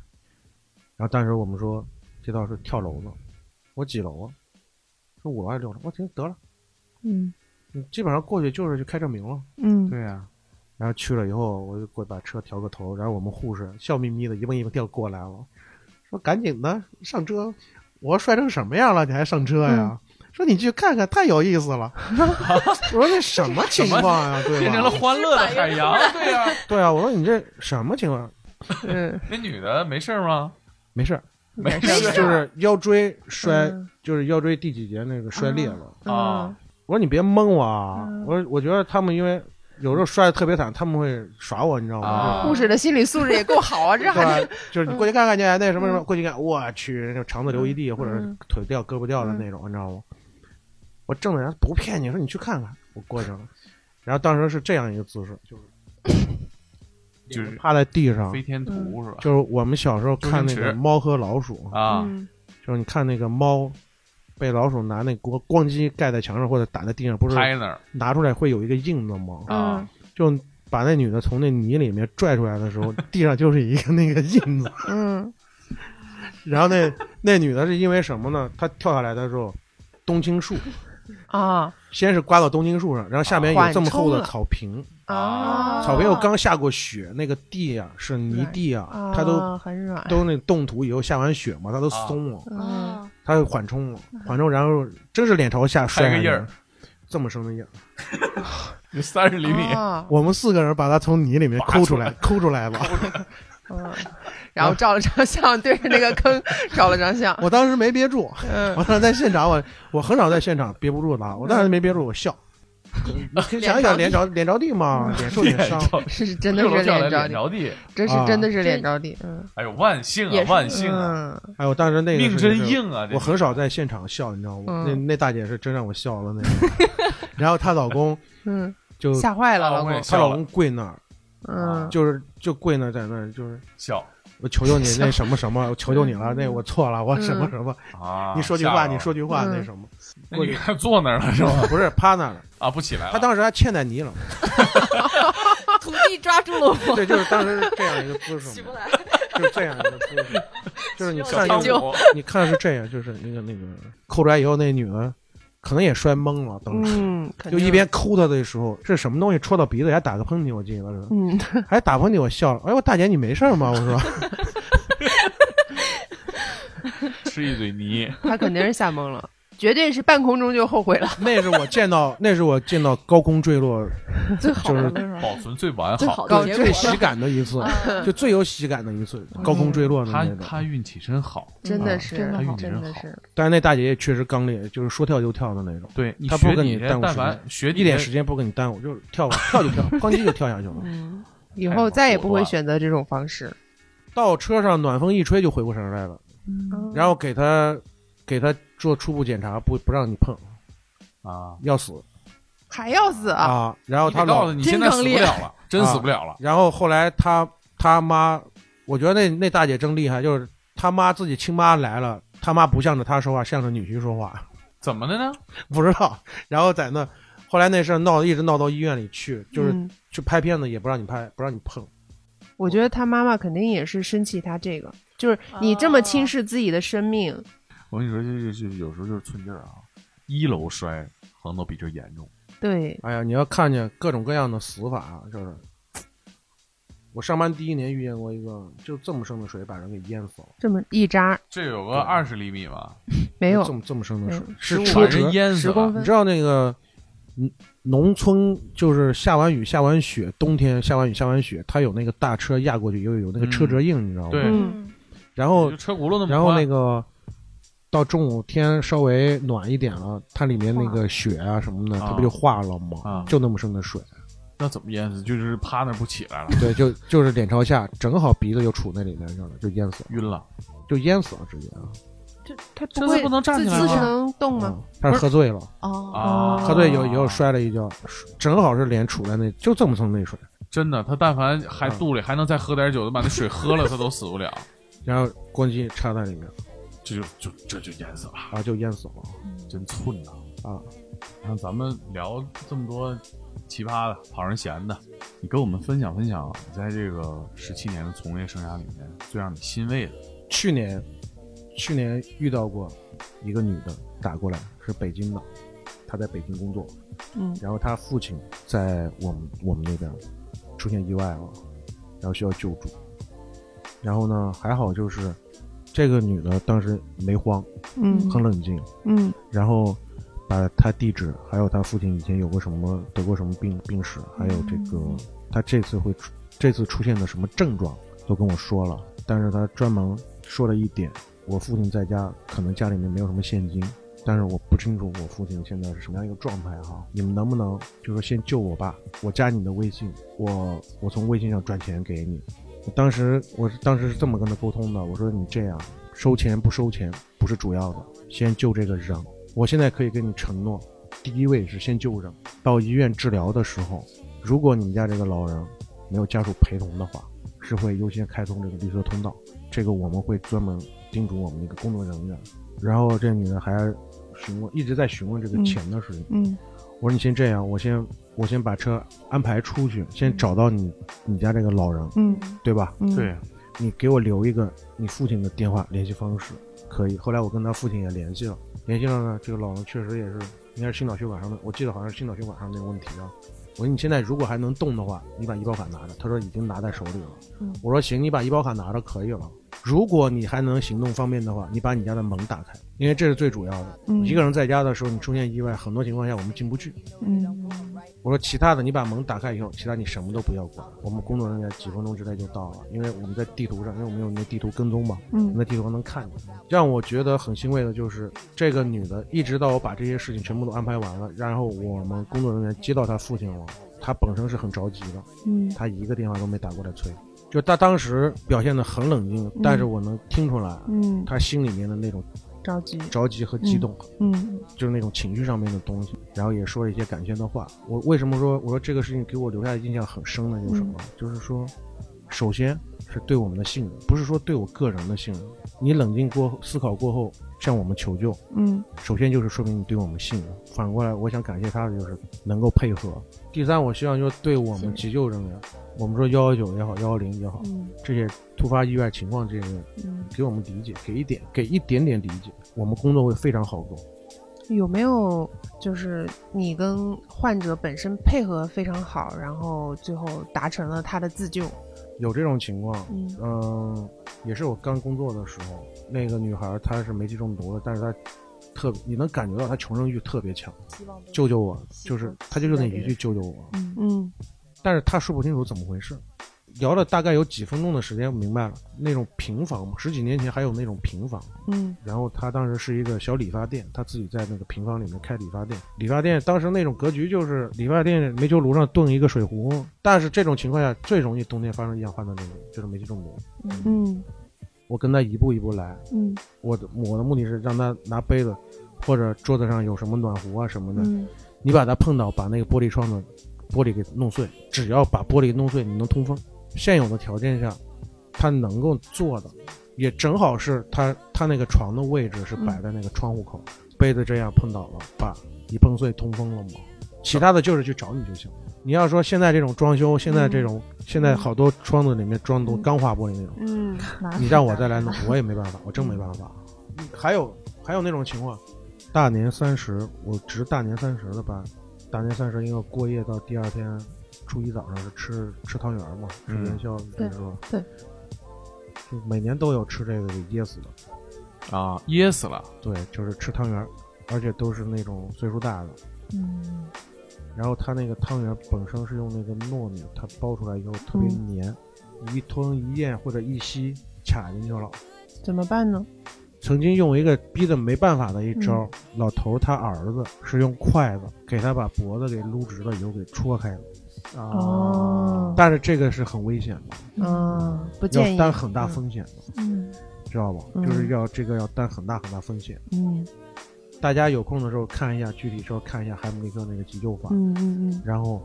然后当时我们说这倒是跳楼呢，我几楼啊？说五楼还是六楼？我听得了，嗯你基本上过去就是去开证明了。嗯对呀，然后去了以后，我就过去把车调个头，然后我们护士笑眯眯的一蹦一蹦调过来了，说赶紧的上车。我说摔成什么样了，你还上车呀？说你去看看，太有意思了。我说那什么情况呀？对变成了？欢乐的海洋。对呀，对啊，我说你这什么情况？嗯，那女的没事吗？没事，没没事事就是腰椎摔，嗯就是腰椎第几节那个摔裂了。啊，我说你别蒙我啊！嗯我说我觉得他们因为有时候摔的特别惨，他们会耍我，你知道吗？啊护士的心理素质也够好啊，这对还吧？就是你过去看看去，那什么什么，过去看，我去，那肠子流一地，或者腿掉、胳膊掉的那种，你知道吗？我正在那不骗你，说你去看看，我过去了，然后当时是这样一个姿势，就是 就是趴在地上飞，天图是吧？就是我们小时候看那个猫和老鼠，啊，嗯就是你看那个猫被老鼠拿那锅咣叽盖在墙上或者打在地上，不是拍那儿拿出来会有一个印子吗？啊，就把那女的从那泥里面拽出来的时候，地上就是一个 那个印子。嗯然后那那女的是因为什么呢？她跳下来的时候，冬青树啊。先是刮到东京树上，然后下面有这么厚的草坪，啊，草坪又刚下过雪，那个地呀、是泥地啊，啊，它都很软，都那冻土以后下完雪嘛，它都松了，它就缓冲了，缓冲，然后真是脸朝下摔个印儿，这么深的印儿。有三十厘米，啊。我们四个人把它从泥里面抠出来，抠出来了。嗯，然后照了张相，对着那个坑 照了张相，我当时没憋住，嗯我当时在现场，我我很少在现场憋不住的，我当时没憋住，我笑。想一想，脸着脸着地嘛，脸受点伤。是真的是脸脸着地，这是啊真的是脸着地，嗯哎呦，万幸啊，万幸啊，嗯哎，我当时那个命真硬啊！我很少在现场笑，你知道吗？嗯那那大姐是真让我笑了那个。然后她老公嗯，就吓坏了，老公，她老公跪那儿，嗯就是就跪那在那儿，就是笑我求求你 那什么什么，我求求你了，那我错了，我什么什么，啊！你说句话，你说句话，嗯那什么，那女的坐那儿了是吧？不是趴那儿了，啊，不起来了。她当时还欠在泥了，土地抓住了我，对，就是当时是这样一个姿势嘛，起不来。就是这样一个姿势，就是你看你看是这样，就是那个那个扣出来以后，那女的可能也摔懵了，当时。嗯，就一边抠他的时候，是什么东西戳到鼻子，还打个喷嚏，我记得是，嗯，还打喷嚏，我笑了。哎呦，大姐你没事吗？我说，吃一嘴泥，他肯定是吓懵了。绝对是半空中就后悔了。那是我见到，那是我见到高空坠落 最好就是？保存最完最好。的结果高最喜感的一次，就最有喜感的一次，高空坠落的他那种。他运气真好，真的是，真的好真的是，但是那大姐也确实刚烈，就是说跳就跳的那种，对你他不跟你耽误时但凡间学一点时间不跟你耽误，就是跳吧，跳就跳，咣叽就跳下去了。嗯，以后再也不会选择这种方式。到车上暖风一吹就回过神来了，嗯然后给他给他做初步检查，不不让你碰，啊，要死还要死啊！啊！然后你得告他老诉你现在死不了了，真死不了了。然后后来他他妈，我觉得那那大姐真厉害，就是他妈自己亲妈来了，他妈不向着他说话，向着女婿说话，怎么的呢？不知道。然后在那，后来那事儿闹一直闹到医院里去，就是嗯去拍片子也不让你拍，不让你碰。我觉得他妈妈肯定也是生气他这个，就是你这么轻视自己的生命，我跟你说，就就就有时候就是寸劲儿啊，一楼摔可能都比这严重。对，哎呀，你要看见各种各样的死法，就是。我上班第一年遇见过一个，就这么深的水把人给淹死了，这么一扎这有个二十厘米吧，没有这么这么深的水嗯，是把人淹死了。十公分你知，道那个，嗯，农村就是下完雨、下完雪，冬天下完雨、下完雪，它有那个大车压过去，有有那个车辙印，你知道吗？对嗯，然后就车轱辘那么宽然后那个到中午天稍微暖一点了，它里面那个雪啊什么的，啊它不就化了吗？啊就那么深的水，那怎么淹死？就是趴那儿不起来了，对，就就是脸朝下，正好鼻子就杵那里面去了，就淹死了，晕了。就淹死了，直接啊！这他不会这次不能站起来吗？自能动吗？啊他是喝醉了，哦，啊，喝醉以后以后摔了一跤，正好是脸杵在那，就这么深那水，真的，他但凡还肚里还能再喝点酒，把那水喝了，他都死不了。然后咣叽插在里面，这就就这就淹死了，啊，就淹死了真寸呐！啊！那咱们聊这么多奇葩的、讨人嫌的，你跟我们分享分享，你在这个十七年的从业生涯里面最让你欣慰的。去年，去年遇到过一个女的打过来，是北京的，她在北京工作，嗯然后她父亲在我们我们那边出现意外了，然后需要救助，然后呢还好就是这个女的当时没慌，嗯很冷静，嗯然后把她地址还有她父亲以前有过什么得过什么病病史，还有这个她这次会出这次出现的什么症状都跟我说了，但是她专门说了一点，我父亲在家可能家里面没有什么现金。但是我不清楚我父亲现在是什么样一个状态哈，你们能不能就是说先救我爸？我加你的微信，我我从微信上转钱给你。我当时我是当时是这么跟他沟通的，我说你这样收钱不收钱不是主要的，先救这个人。我现在可以跟你承诺，第一位是先救人。到医院治疗的时候，如果你们家这个老人没有家属陪同的话，是会优先开通这个绿色通道。这个我们会专门叮嘱我们那个工作人员。然后这女的还询问，一直在询问这个嗯钱的事情。嗯我说你先这样，我先我先把车安排出去，先找到你你家这个老人，嗯对吧？嗯，对，你给我留一个你父亲的电话联系方式，可以。后来我跟他父亲也联系了，联系了呢，这个老人确实也是应该是心脑血管上的，我记得好像是心脑血管上那个问题啊。我说你现在如果还能动的话，你把医保卡拿着。他说已经拿在手里了。嗯我说行，你把医保卡拿着可以了。如果你还能行动方便的话，你把你家的门打开，因为这是最主要的。嗯一个人在家的时候，你出现意外，很多情况下我们进不去。嗯我说其他的你把门打开以后，其他你什么都不要管，我们工作人员几分钟之内就到了，因为我们在地图上，因为我们有那地图跟踪嘛，嗯那地图上能看见。让我觉得很欣慰的就是，这个女的一直到我把这些事情全部都安排完了，然后我们工作人员接到她父亲了，她本身是很着急的，嗯她一个电话都没打过来催，就他当时表现得很冷静，但是我能听出来嗯，他心里面的那种着急，着急和激动。嗯就是那种情绪上面的东西，然后也说了一些感谢的话。我为什么说我说这个事情给我留下的印象很深呢？就是什么？就是说，首先是对我们的信任，不是说对我个人的信任。你冷静过后思考过后向我们求救，嗯首先就是说明你对我们信任。反过来，我想感谢他的就是能够配合。第三，我希望就是对我们急救人员，我们说幺幺九也好，幺幺零也好，嗯这些突发意外情况这些嗯，给我们理解，给一点，给一点点理解，我们工作会非常好做。有没有就是你跟患者本身配合非常好，然后最后达成了他的自救？有这种情况，嗯。嗯，也是我刚工作的时候，那个女孩她是煤气中毒了，但是她特别，你能感觉到她求生欲特别强，救救我，就是她就就那一句救救我，嗯。但是她说不清楚怎么回事。摇了大概有几分钟的时间，我明白了，那种平房嘛，十几年前还有那种平房，嗯然后他当时是一个小理发店，他自己在那个平房里面开理发店。理发店当时那种格局就是理发店煤球炉上炖一个水壶，但是这种情况下最容易冬天发生一氧化碳中毒，就是煤气中毒。嗯我跟他一步一步来，嗯我的我的目的是让他拿杯子或者桌子上有什么暖壶啊什么的，嗯你把它碰到，把那个玻璃窗的玻璃给弄碎，只要把玻璃弄碎，你能通风。现有的条件下，他能够做的，也正好是他他那个床的位置是摆在那个窗户口，杯子这样碰倒了，把一碰碎通风了嘛。其他的就是去找你就行。你要说现在这种装修，现在这种、现在好多窗子里面装的都钢化玻璃那种，嗯你让我再来弄，我也没办法，我真没办法。还有还有那种情况，大年三十，我值大年三十的班，大年三十因为过夜到第二天初一早上是吃吃汤圆嘛，吃嗯元宵，对是说对，就每年都有吃这个给噎死的，啊，噎死了。对，就是吃汤圆，而且都是那种岁数大的。嗯然后它那个汤圆本身是用那个糯米，它包出来以后特别嗯黏，一吞一咽或者一吸卡进去了。怎么办呢？曾经用一个逼得没办法的一招，老头他儿子是用筷子给他把脖子给撸直了以后给戳开了，哦。但是这个是很危险的，嗯，不建议。要担很大风险的，嗯。知道吧？嗯。就是要这个要担很大很大风险。嗯。大家有空的时候看一下，具体时候看一下海姆立克那个急救法。嗯嗯然后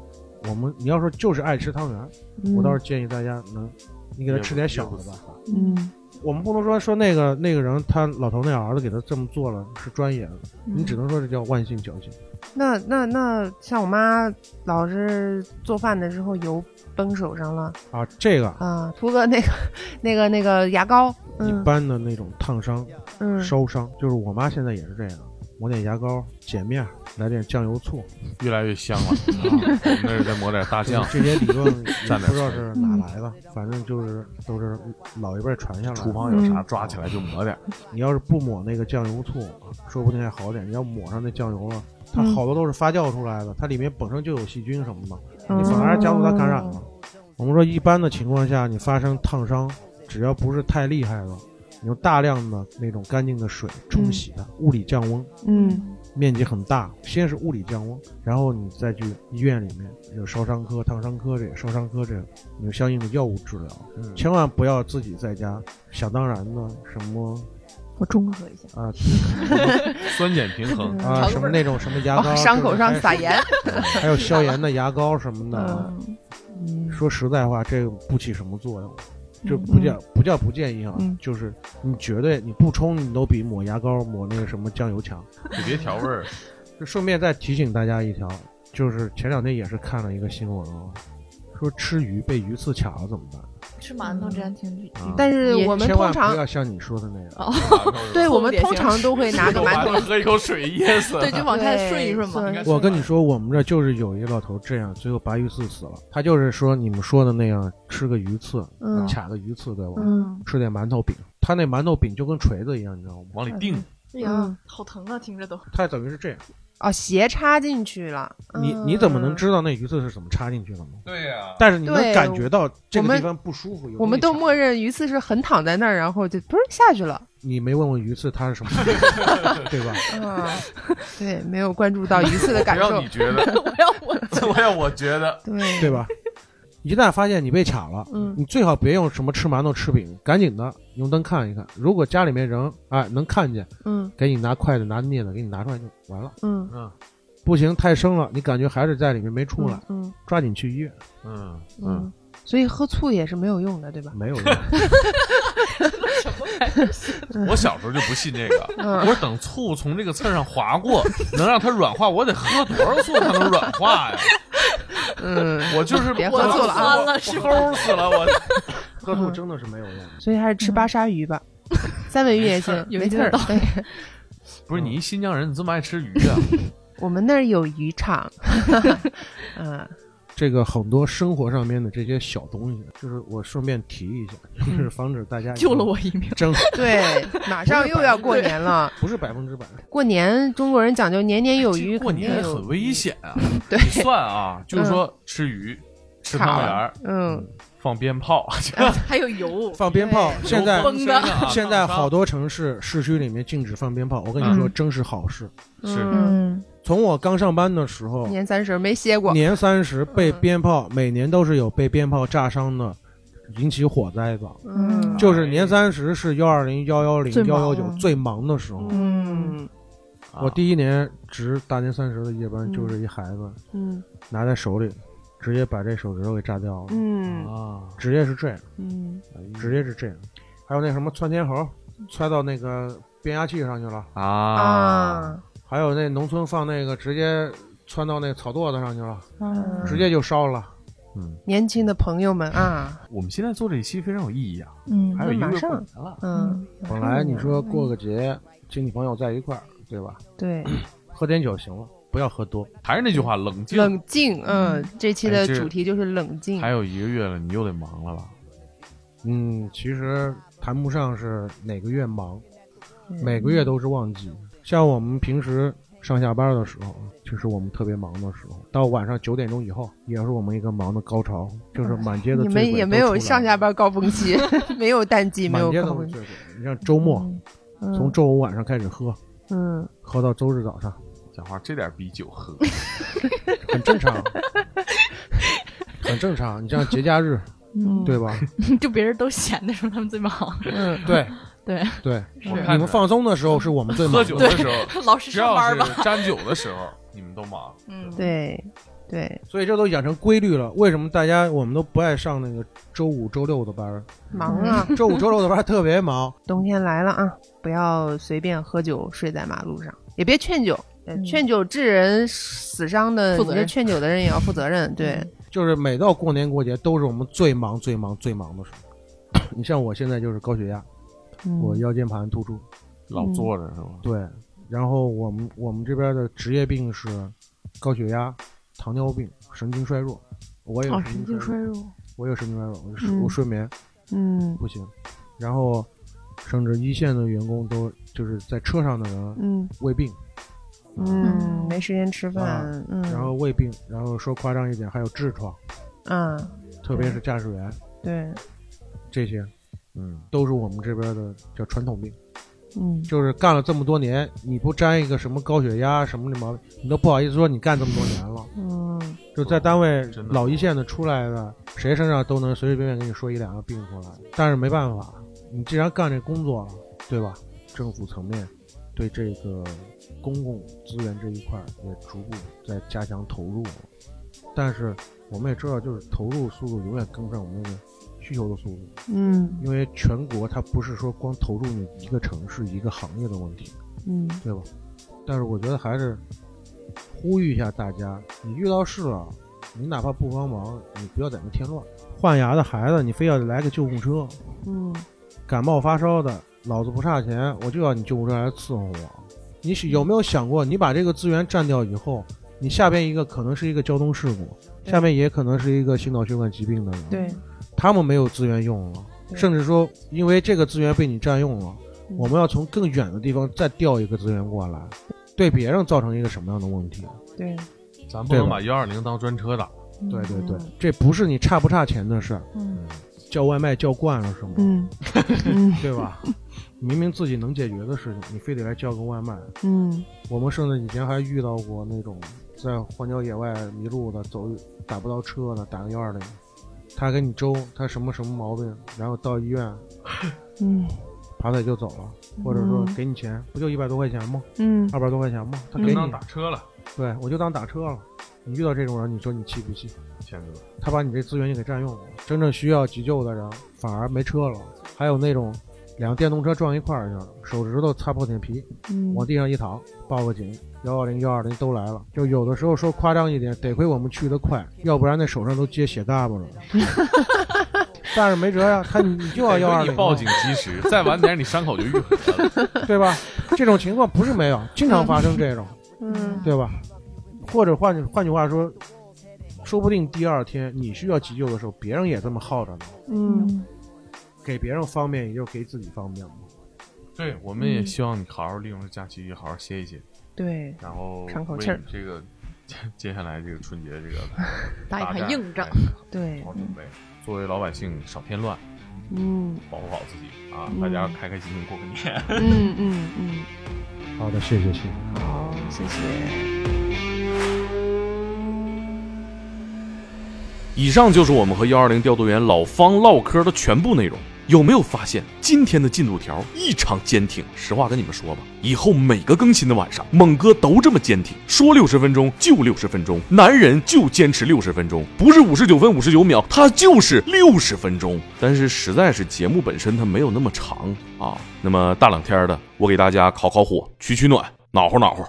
我们你要说就是爱吃汤圆，嗯，我倒是建议大家能，你给他吃点小的吧。嗯我们不能说说那个那个人他老头那儿子给他这么做了是专业的，嗯。你只能说这叫万幸侥幸。那那那像我妈老是做饭的时候油崩手上了啊，这个啊，涂个那个 那个那个牙膏，一嗯般的那种烫伤、嗯。烧伤，就是我妈现在也是这样，抹点牙膏、碱面，来点酱油醋，越来越香了。啊我们那是再抹点大酱，这些理论 也不知道是哪来的，反正就是都是老一辈传下来厨。房有啥抓起来就抹点。你要是不抹那个酱油醋，说不定还好点。你要抹上那酱油了，它嗯好多都是发酵出来的，它里面本身就有细菌什么的，嗯你反而加速它感染了。我们说一般的情况下，你发生烫伤，只要不是太厉害的，你用大量的那种干净的水冲洗它，物理降温，嗯面积很大，先是物理降温，然后你再去医院里面有烧伤科、烫伤科这个烧伤科这个，你有相应的药物治疗，千万不要自己在家想当然的什么我中和一下。啊酸碱平衡，啊什么那种什么牙膏，哦伤口上撒盐，还还有消炎的牙膏什么的。说实在话，这个不起什么作用，就不叫不叫不建议啊，嗯就是你绝对你不冲，你都比抹牙膏抹那个什么酱油强。你别调味儿。就顺便再提醒大家一条，就是前两天也是看了一个新闻啊，说吃鱼被鱼刺卡了怎么办？吃馒头这样挺啊但是我们通常不要像你说的那样，哦，对我们通常都会拿个馒头，喝一口水噎死。对，就往下顺一顺嘛。我跟你说，我们这就是有一个老头这样，最后拔鱼刺死了。他就是说你们说的那样，吃个鱼刺，嗯卡个鱼刺对吧？嗯吃点馒头饼，他那馒头饼就跟锤子一样，你知道吗？往里钉，哎呀嗯，好疼啊，听着都。他等于是这样，哦，斜插进去了。你嗯你怎么能知道那鱼刺是怎么插进去的呢？对呀但是你能感觉到这个地方不舒服，有我们都默认鱼刺是横躺在那儿，然后就不是下去了。你没问问鱼刺它是什么，对吧？啊，对，没有关注到鱼刺的感受 要你。觉得，我要我我要我觉得，对对吧？一旦发现你被卡了，嗯。你最好别用什么吃馒头吃饼，赶紧的用灯看一看。如果家里面人哎能看见，嗯。给你拿筷子拿镊子给你拿出来就完了。嗯。嗯。不行，太生了，你感觉还是在里面没出来，嗯抓紧去医院。嗯。嗯，所以喝醋也是没有用的，对吧？没有用，我小时候就不信这个，嗯。我说等醋从这个刺儿上划过，能让它软化，我得喝多少醋才能软化呀？嗯，我就是别喝醋了啊齁死了，我 喝醋真的是没有用的。所以还是吃巴沙鱼吧，三文鱼也行，有没刺儿 不是你一新疆人，你这么爱吃鱼啊？我们那儿有渔场，嗯，这个很多生活上面的这些小东西，就是我顺便提一下，就是防止大家救了我一命。真，对，马上又要过年了，不是百分之百，过年中国人讲究年年有余，过年很危险啊！对。你算啊，就是说吃鱼、吃汤圆儿、嗯，放鞭炮，还有油，放鞭炮。现在现在好多城市市区里面禁止放鞭炮，我跟你说，嗯。真是好事。是。嗯，嗯，从我刚上班的时候，年三十没歇过，年三十被嗯。鞭炮，每年都是有被鞭炮炸伤的，引起火灾的。嗯。就是年三十是幺二零、幺幺零、最忙。幺幺九最忙的时候。嗯。啊。我第一年值大年三十的夜班，就是一孩子嗯。拿在手里，直接把这手指头给炸掉了，嗯。啊，直接是这样，嗯。直接是这样。还有那什么窜天猴，窜到那个变压器上去了，啊，啊，还有那农村放那个直接窜到那草垛子上去了，嗯直接就烧了。嗯，年轻的朋友们啊，我们现在做这一期非常有意义啊，嗯还有一个月了，嗯，本来你说过个节，亲戚朋友在一块儿，对吧？对，喝点酒行了，不要喝多。还是那句话，冷静。冷静，嗯，这期的哎这主题就是冷静还，有一个月了，你又得忙了吧？嗯，其实谈不上是哪个月忙，嗯每个月都是旺季。像我们平时上下班的时候，就是我们特别忙的时候，到晚上九点钟以后，也是我们一个忙的高潮，就是满街的你们也没有上下班高峰期，没有淡季，没有满街高峰期。你像周末，嗯从周五晚上开始喝，嗯喝到周日早上，讲话这点逼酒喝 很正常，很正常。你像节假日，嗯，对吧？就别人都闲的时候，他们最忙。嗯，对对，对，是我看你们放松的时候是我们最忙喝的酒的时候，老师只要上班吧。是沾酒的时候，你们都忙。嗯，对对，所以这都养成规律了。为什么大家我们都不爱上那个周五、周六的班儿？忙啊，周五、周六的班儿特别忙。冬天来了啊，不要随便喝酒睡在马路上，也别劝酒，呃嗯劝酒致人死伤的，负责任你这劝酒的人也要负责任，对，就是每到过年过节，都是我们最忙、最忙、最忙的时候。你像我现在就是高血压，嗯。我腰间盘突出，老坐着是吧？对。然后我们我们这边的职业病是高血压、糖尿病、神经衰弱。我也神神经衰弱。我有神经衰弱，我睡嗯。我睡眠嗯。不行。然后甚至一线的员工都就是在车上的人嗯。胃病，嗯，没时间吃饭啊，嗯，然后胃病，然后说夸张一点还有痔疮，嗯，特别是驾驶员。对，这些嗯，都是我们这边的叫传统病。嗯就是干了这么多年，你不沾一个什么高血压什么的毛病，你都不好意思说你干这么多年了。嗯就在单位老一线的出来的，谁身上都能随随便便给你说一两个病出来。但是没办法，你既然干这工作了，对吧？政府层面对这个公共资源这一块也逐步在加强投入。但是我们也知道，就是投入速度永远跟不上我们那个需求的速度，嗯因为全国它不是说光投入你一个城市一个行业的问题。嗯对吧？但是我觉得还是呼吁一下大家，你遇到事了，你哪怕不帮忙，你不要在那添乱。换牙的孩子，你非要来个救护车；嗯感冒发烧的，老子不差钱，我就要你救护车来伺候我。你是有没有想过，你把这个资源占掉以后，你下边一个可能是一个交通事故，下面也可能是一个心脑血管疾病的人，对，他们没有资源用了，甚至说因为这个资源被你占用了，嗯。我们要从更远的地方再调一个资源过来，对别人造成一个什么样的问题？对。咱不能把幺二零当专车打。对对对。嗯，这不是你差不差钱的事儿，嗯。叫外卖叫惯了是吗？嗯。嗯。对吧？明明自己能解决的事情，你非得来叫个外卖。嗯。我们甚至以前还遇到过那种在荒郊野外迷路的，走打不到车的，打个幺二零，他给你周他什么什么毛病，然后到医院嗯爬腿就走了，或者说嗯给你钱，不就一百多块钱吗？嗯二百多块钱吗？他给你，当打车了，对我就当打车了。你遇到这种人，你说你气不气？谦哥，他把你这资源就给占用了，真正需要急救的人反而没车了。还有那种两个电动车撞一块儿去了，手指头擦破点皮，嗯往地上一躺，报个警，幺幺零幺二零都来了。就有的时候说夸张一点，得亏我们去的快，要不然那手上都接血大巴了。但是没辙呀，他你你就要幺二零，你报警及时，再晚点你伤口就愈合了。对吧？这种情况不是没有，经常发生这种，嗯对吧？或者换句换句话说，说不定第二天你需要急救的时候，别人也这么耗着呢。嗯，给别人方便，也就给自己方便嘛。对，我们也希望你好好利用假期，好好歇一歇，对，然后为喘口气儿这个接下来这个春节这个打一大战盘硬仗哎 对好准备。作为老百姓，少添乱，嗯保护好自己啊！嗯大家开开心心过个年。嗯嗯嗯，好的，谢谢谢谢。好，谢谢。以上就是我们和幺二零调度员老方唠嗑的全部内容。有没有发现今天的进度条异常坚挺？实话跟你们说吧，以后每个更新的晚上，猛哥都这么坚挺，说六十分钟就六十分钟，男人就坚持六十分钟，不是五十九分五十九秒，他就是六十分钟。但是实在是节目本身它没有那么长啊。那么大冷天的，我给大家烤烤火，取取暖，暖和暖和。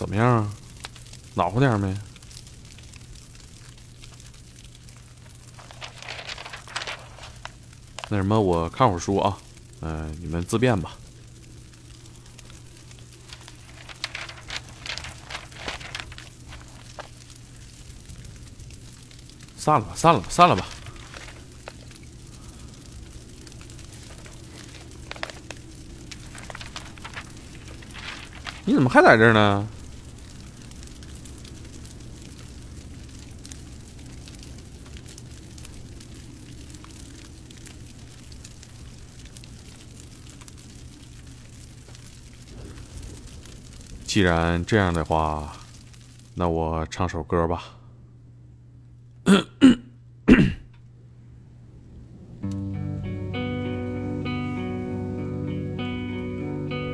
怎么样啊？暖和点没？那什么，我看会儿书啊，嗯、你们自便吧。散了吧，散了吧，散了吧。你怎么还在这儿呢？既然这样的话，那我唱首歌吧。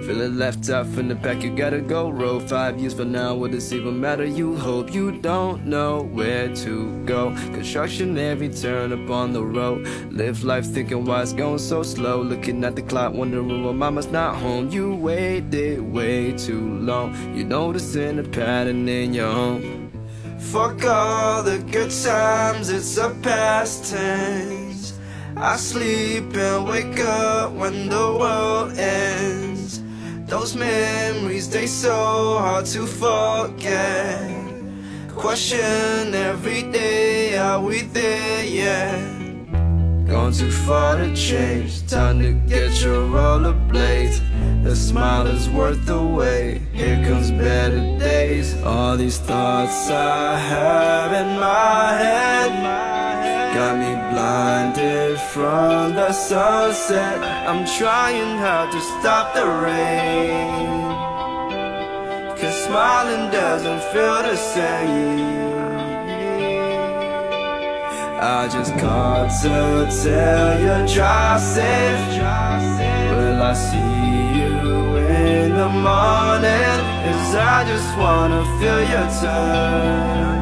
Feeling left out from the back, you gotta go. Roll five years from now, will this even matter? You hope you don't know where to go. Construction every turn up on the road. Live life thinking why it's going so slow. Looking at the clock, wondering why mama's not home. You waited way too long. You noticing a pattern in your home. Fuck all the good times, it's a past tense. I sleep and wake up when the world ends. Those memories, they so hard to forget. Question every day, are we there yet? Gone too far to change, time to get your rollerblades. The smile is worth the wait. Here comes better days. All these thoughts I have in my head got me blinded from the sunset. I'm trying hard to stop the rain. Cause smiling doesn't feel the same. I just called to tell you drive safe. Will I see you in the morning? Cause I just wanna feel your touch.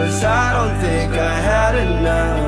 Cause I don't think I had enough.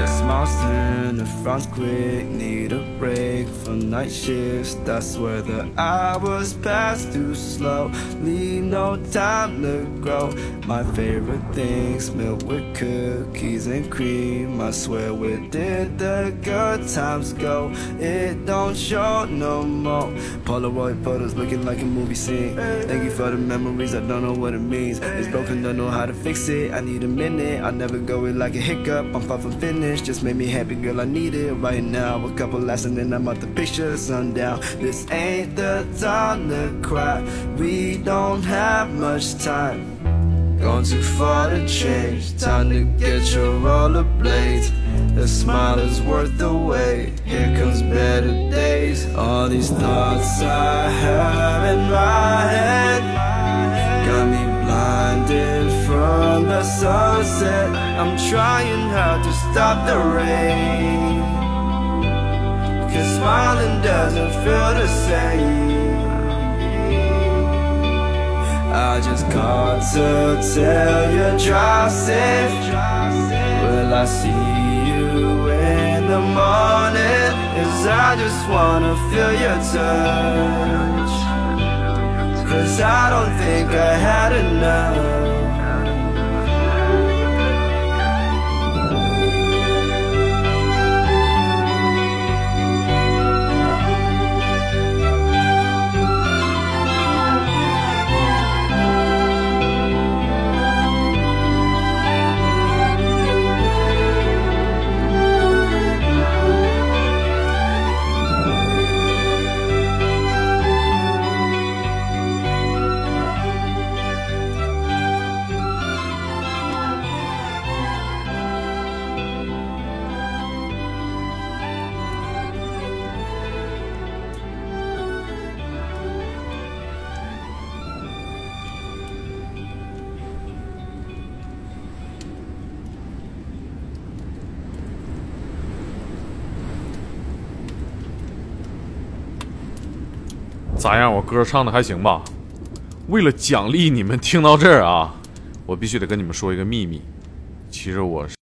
This monster in the front quick, need a break from night shifts. That's where the hours pass too slow. Leave no time to grow. My favorite things, milk with cookies and cream. I swear, where did the good times go? It don't show no more. Polaroid photos looking like a movie scene. Thank you for the memories, I don't know what it means. It's broken, don't know how to fix it. I need a minute, I never go it like a hiccup. I'm far from finished, just made me happy, girl. I need it right now. A couple laughs and I'm out the picture, sundown. This ain't the time to cry. We don't have much time. Gone too far to change. Time to get your rollerblades. The smile is worth the wait. Here comes better days. All these thoughts I have in my head got me blinded from the sunset. I'm trying hard to stop the rain. Cause smiling doesn't feel the same. I just called to tell you drive safe. Will I see you in the morning? Cause I just wanna feel your touch. Cause I don't think I had enough. 咋样？我歌唱的还行吧？为了奖励你们听到这儿啊，我必须得跟你们说一个秘密，其实我是。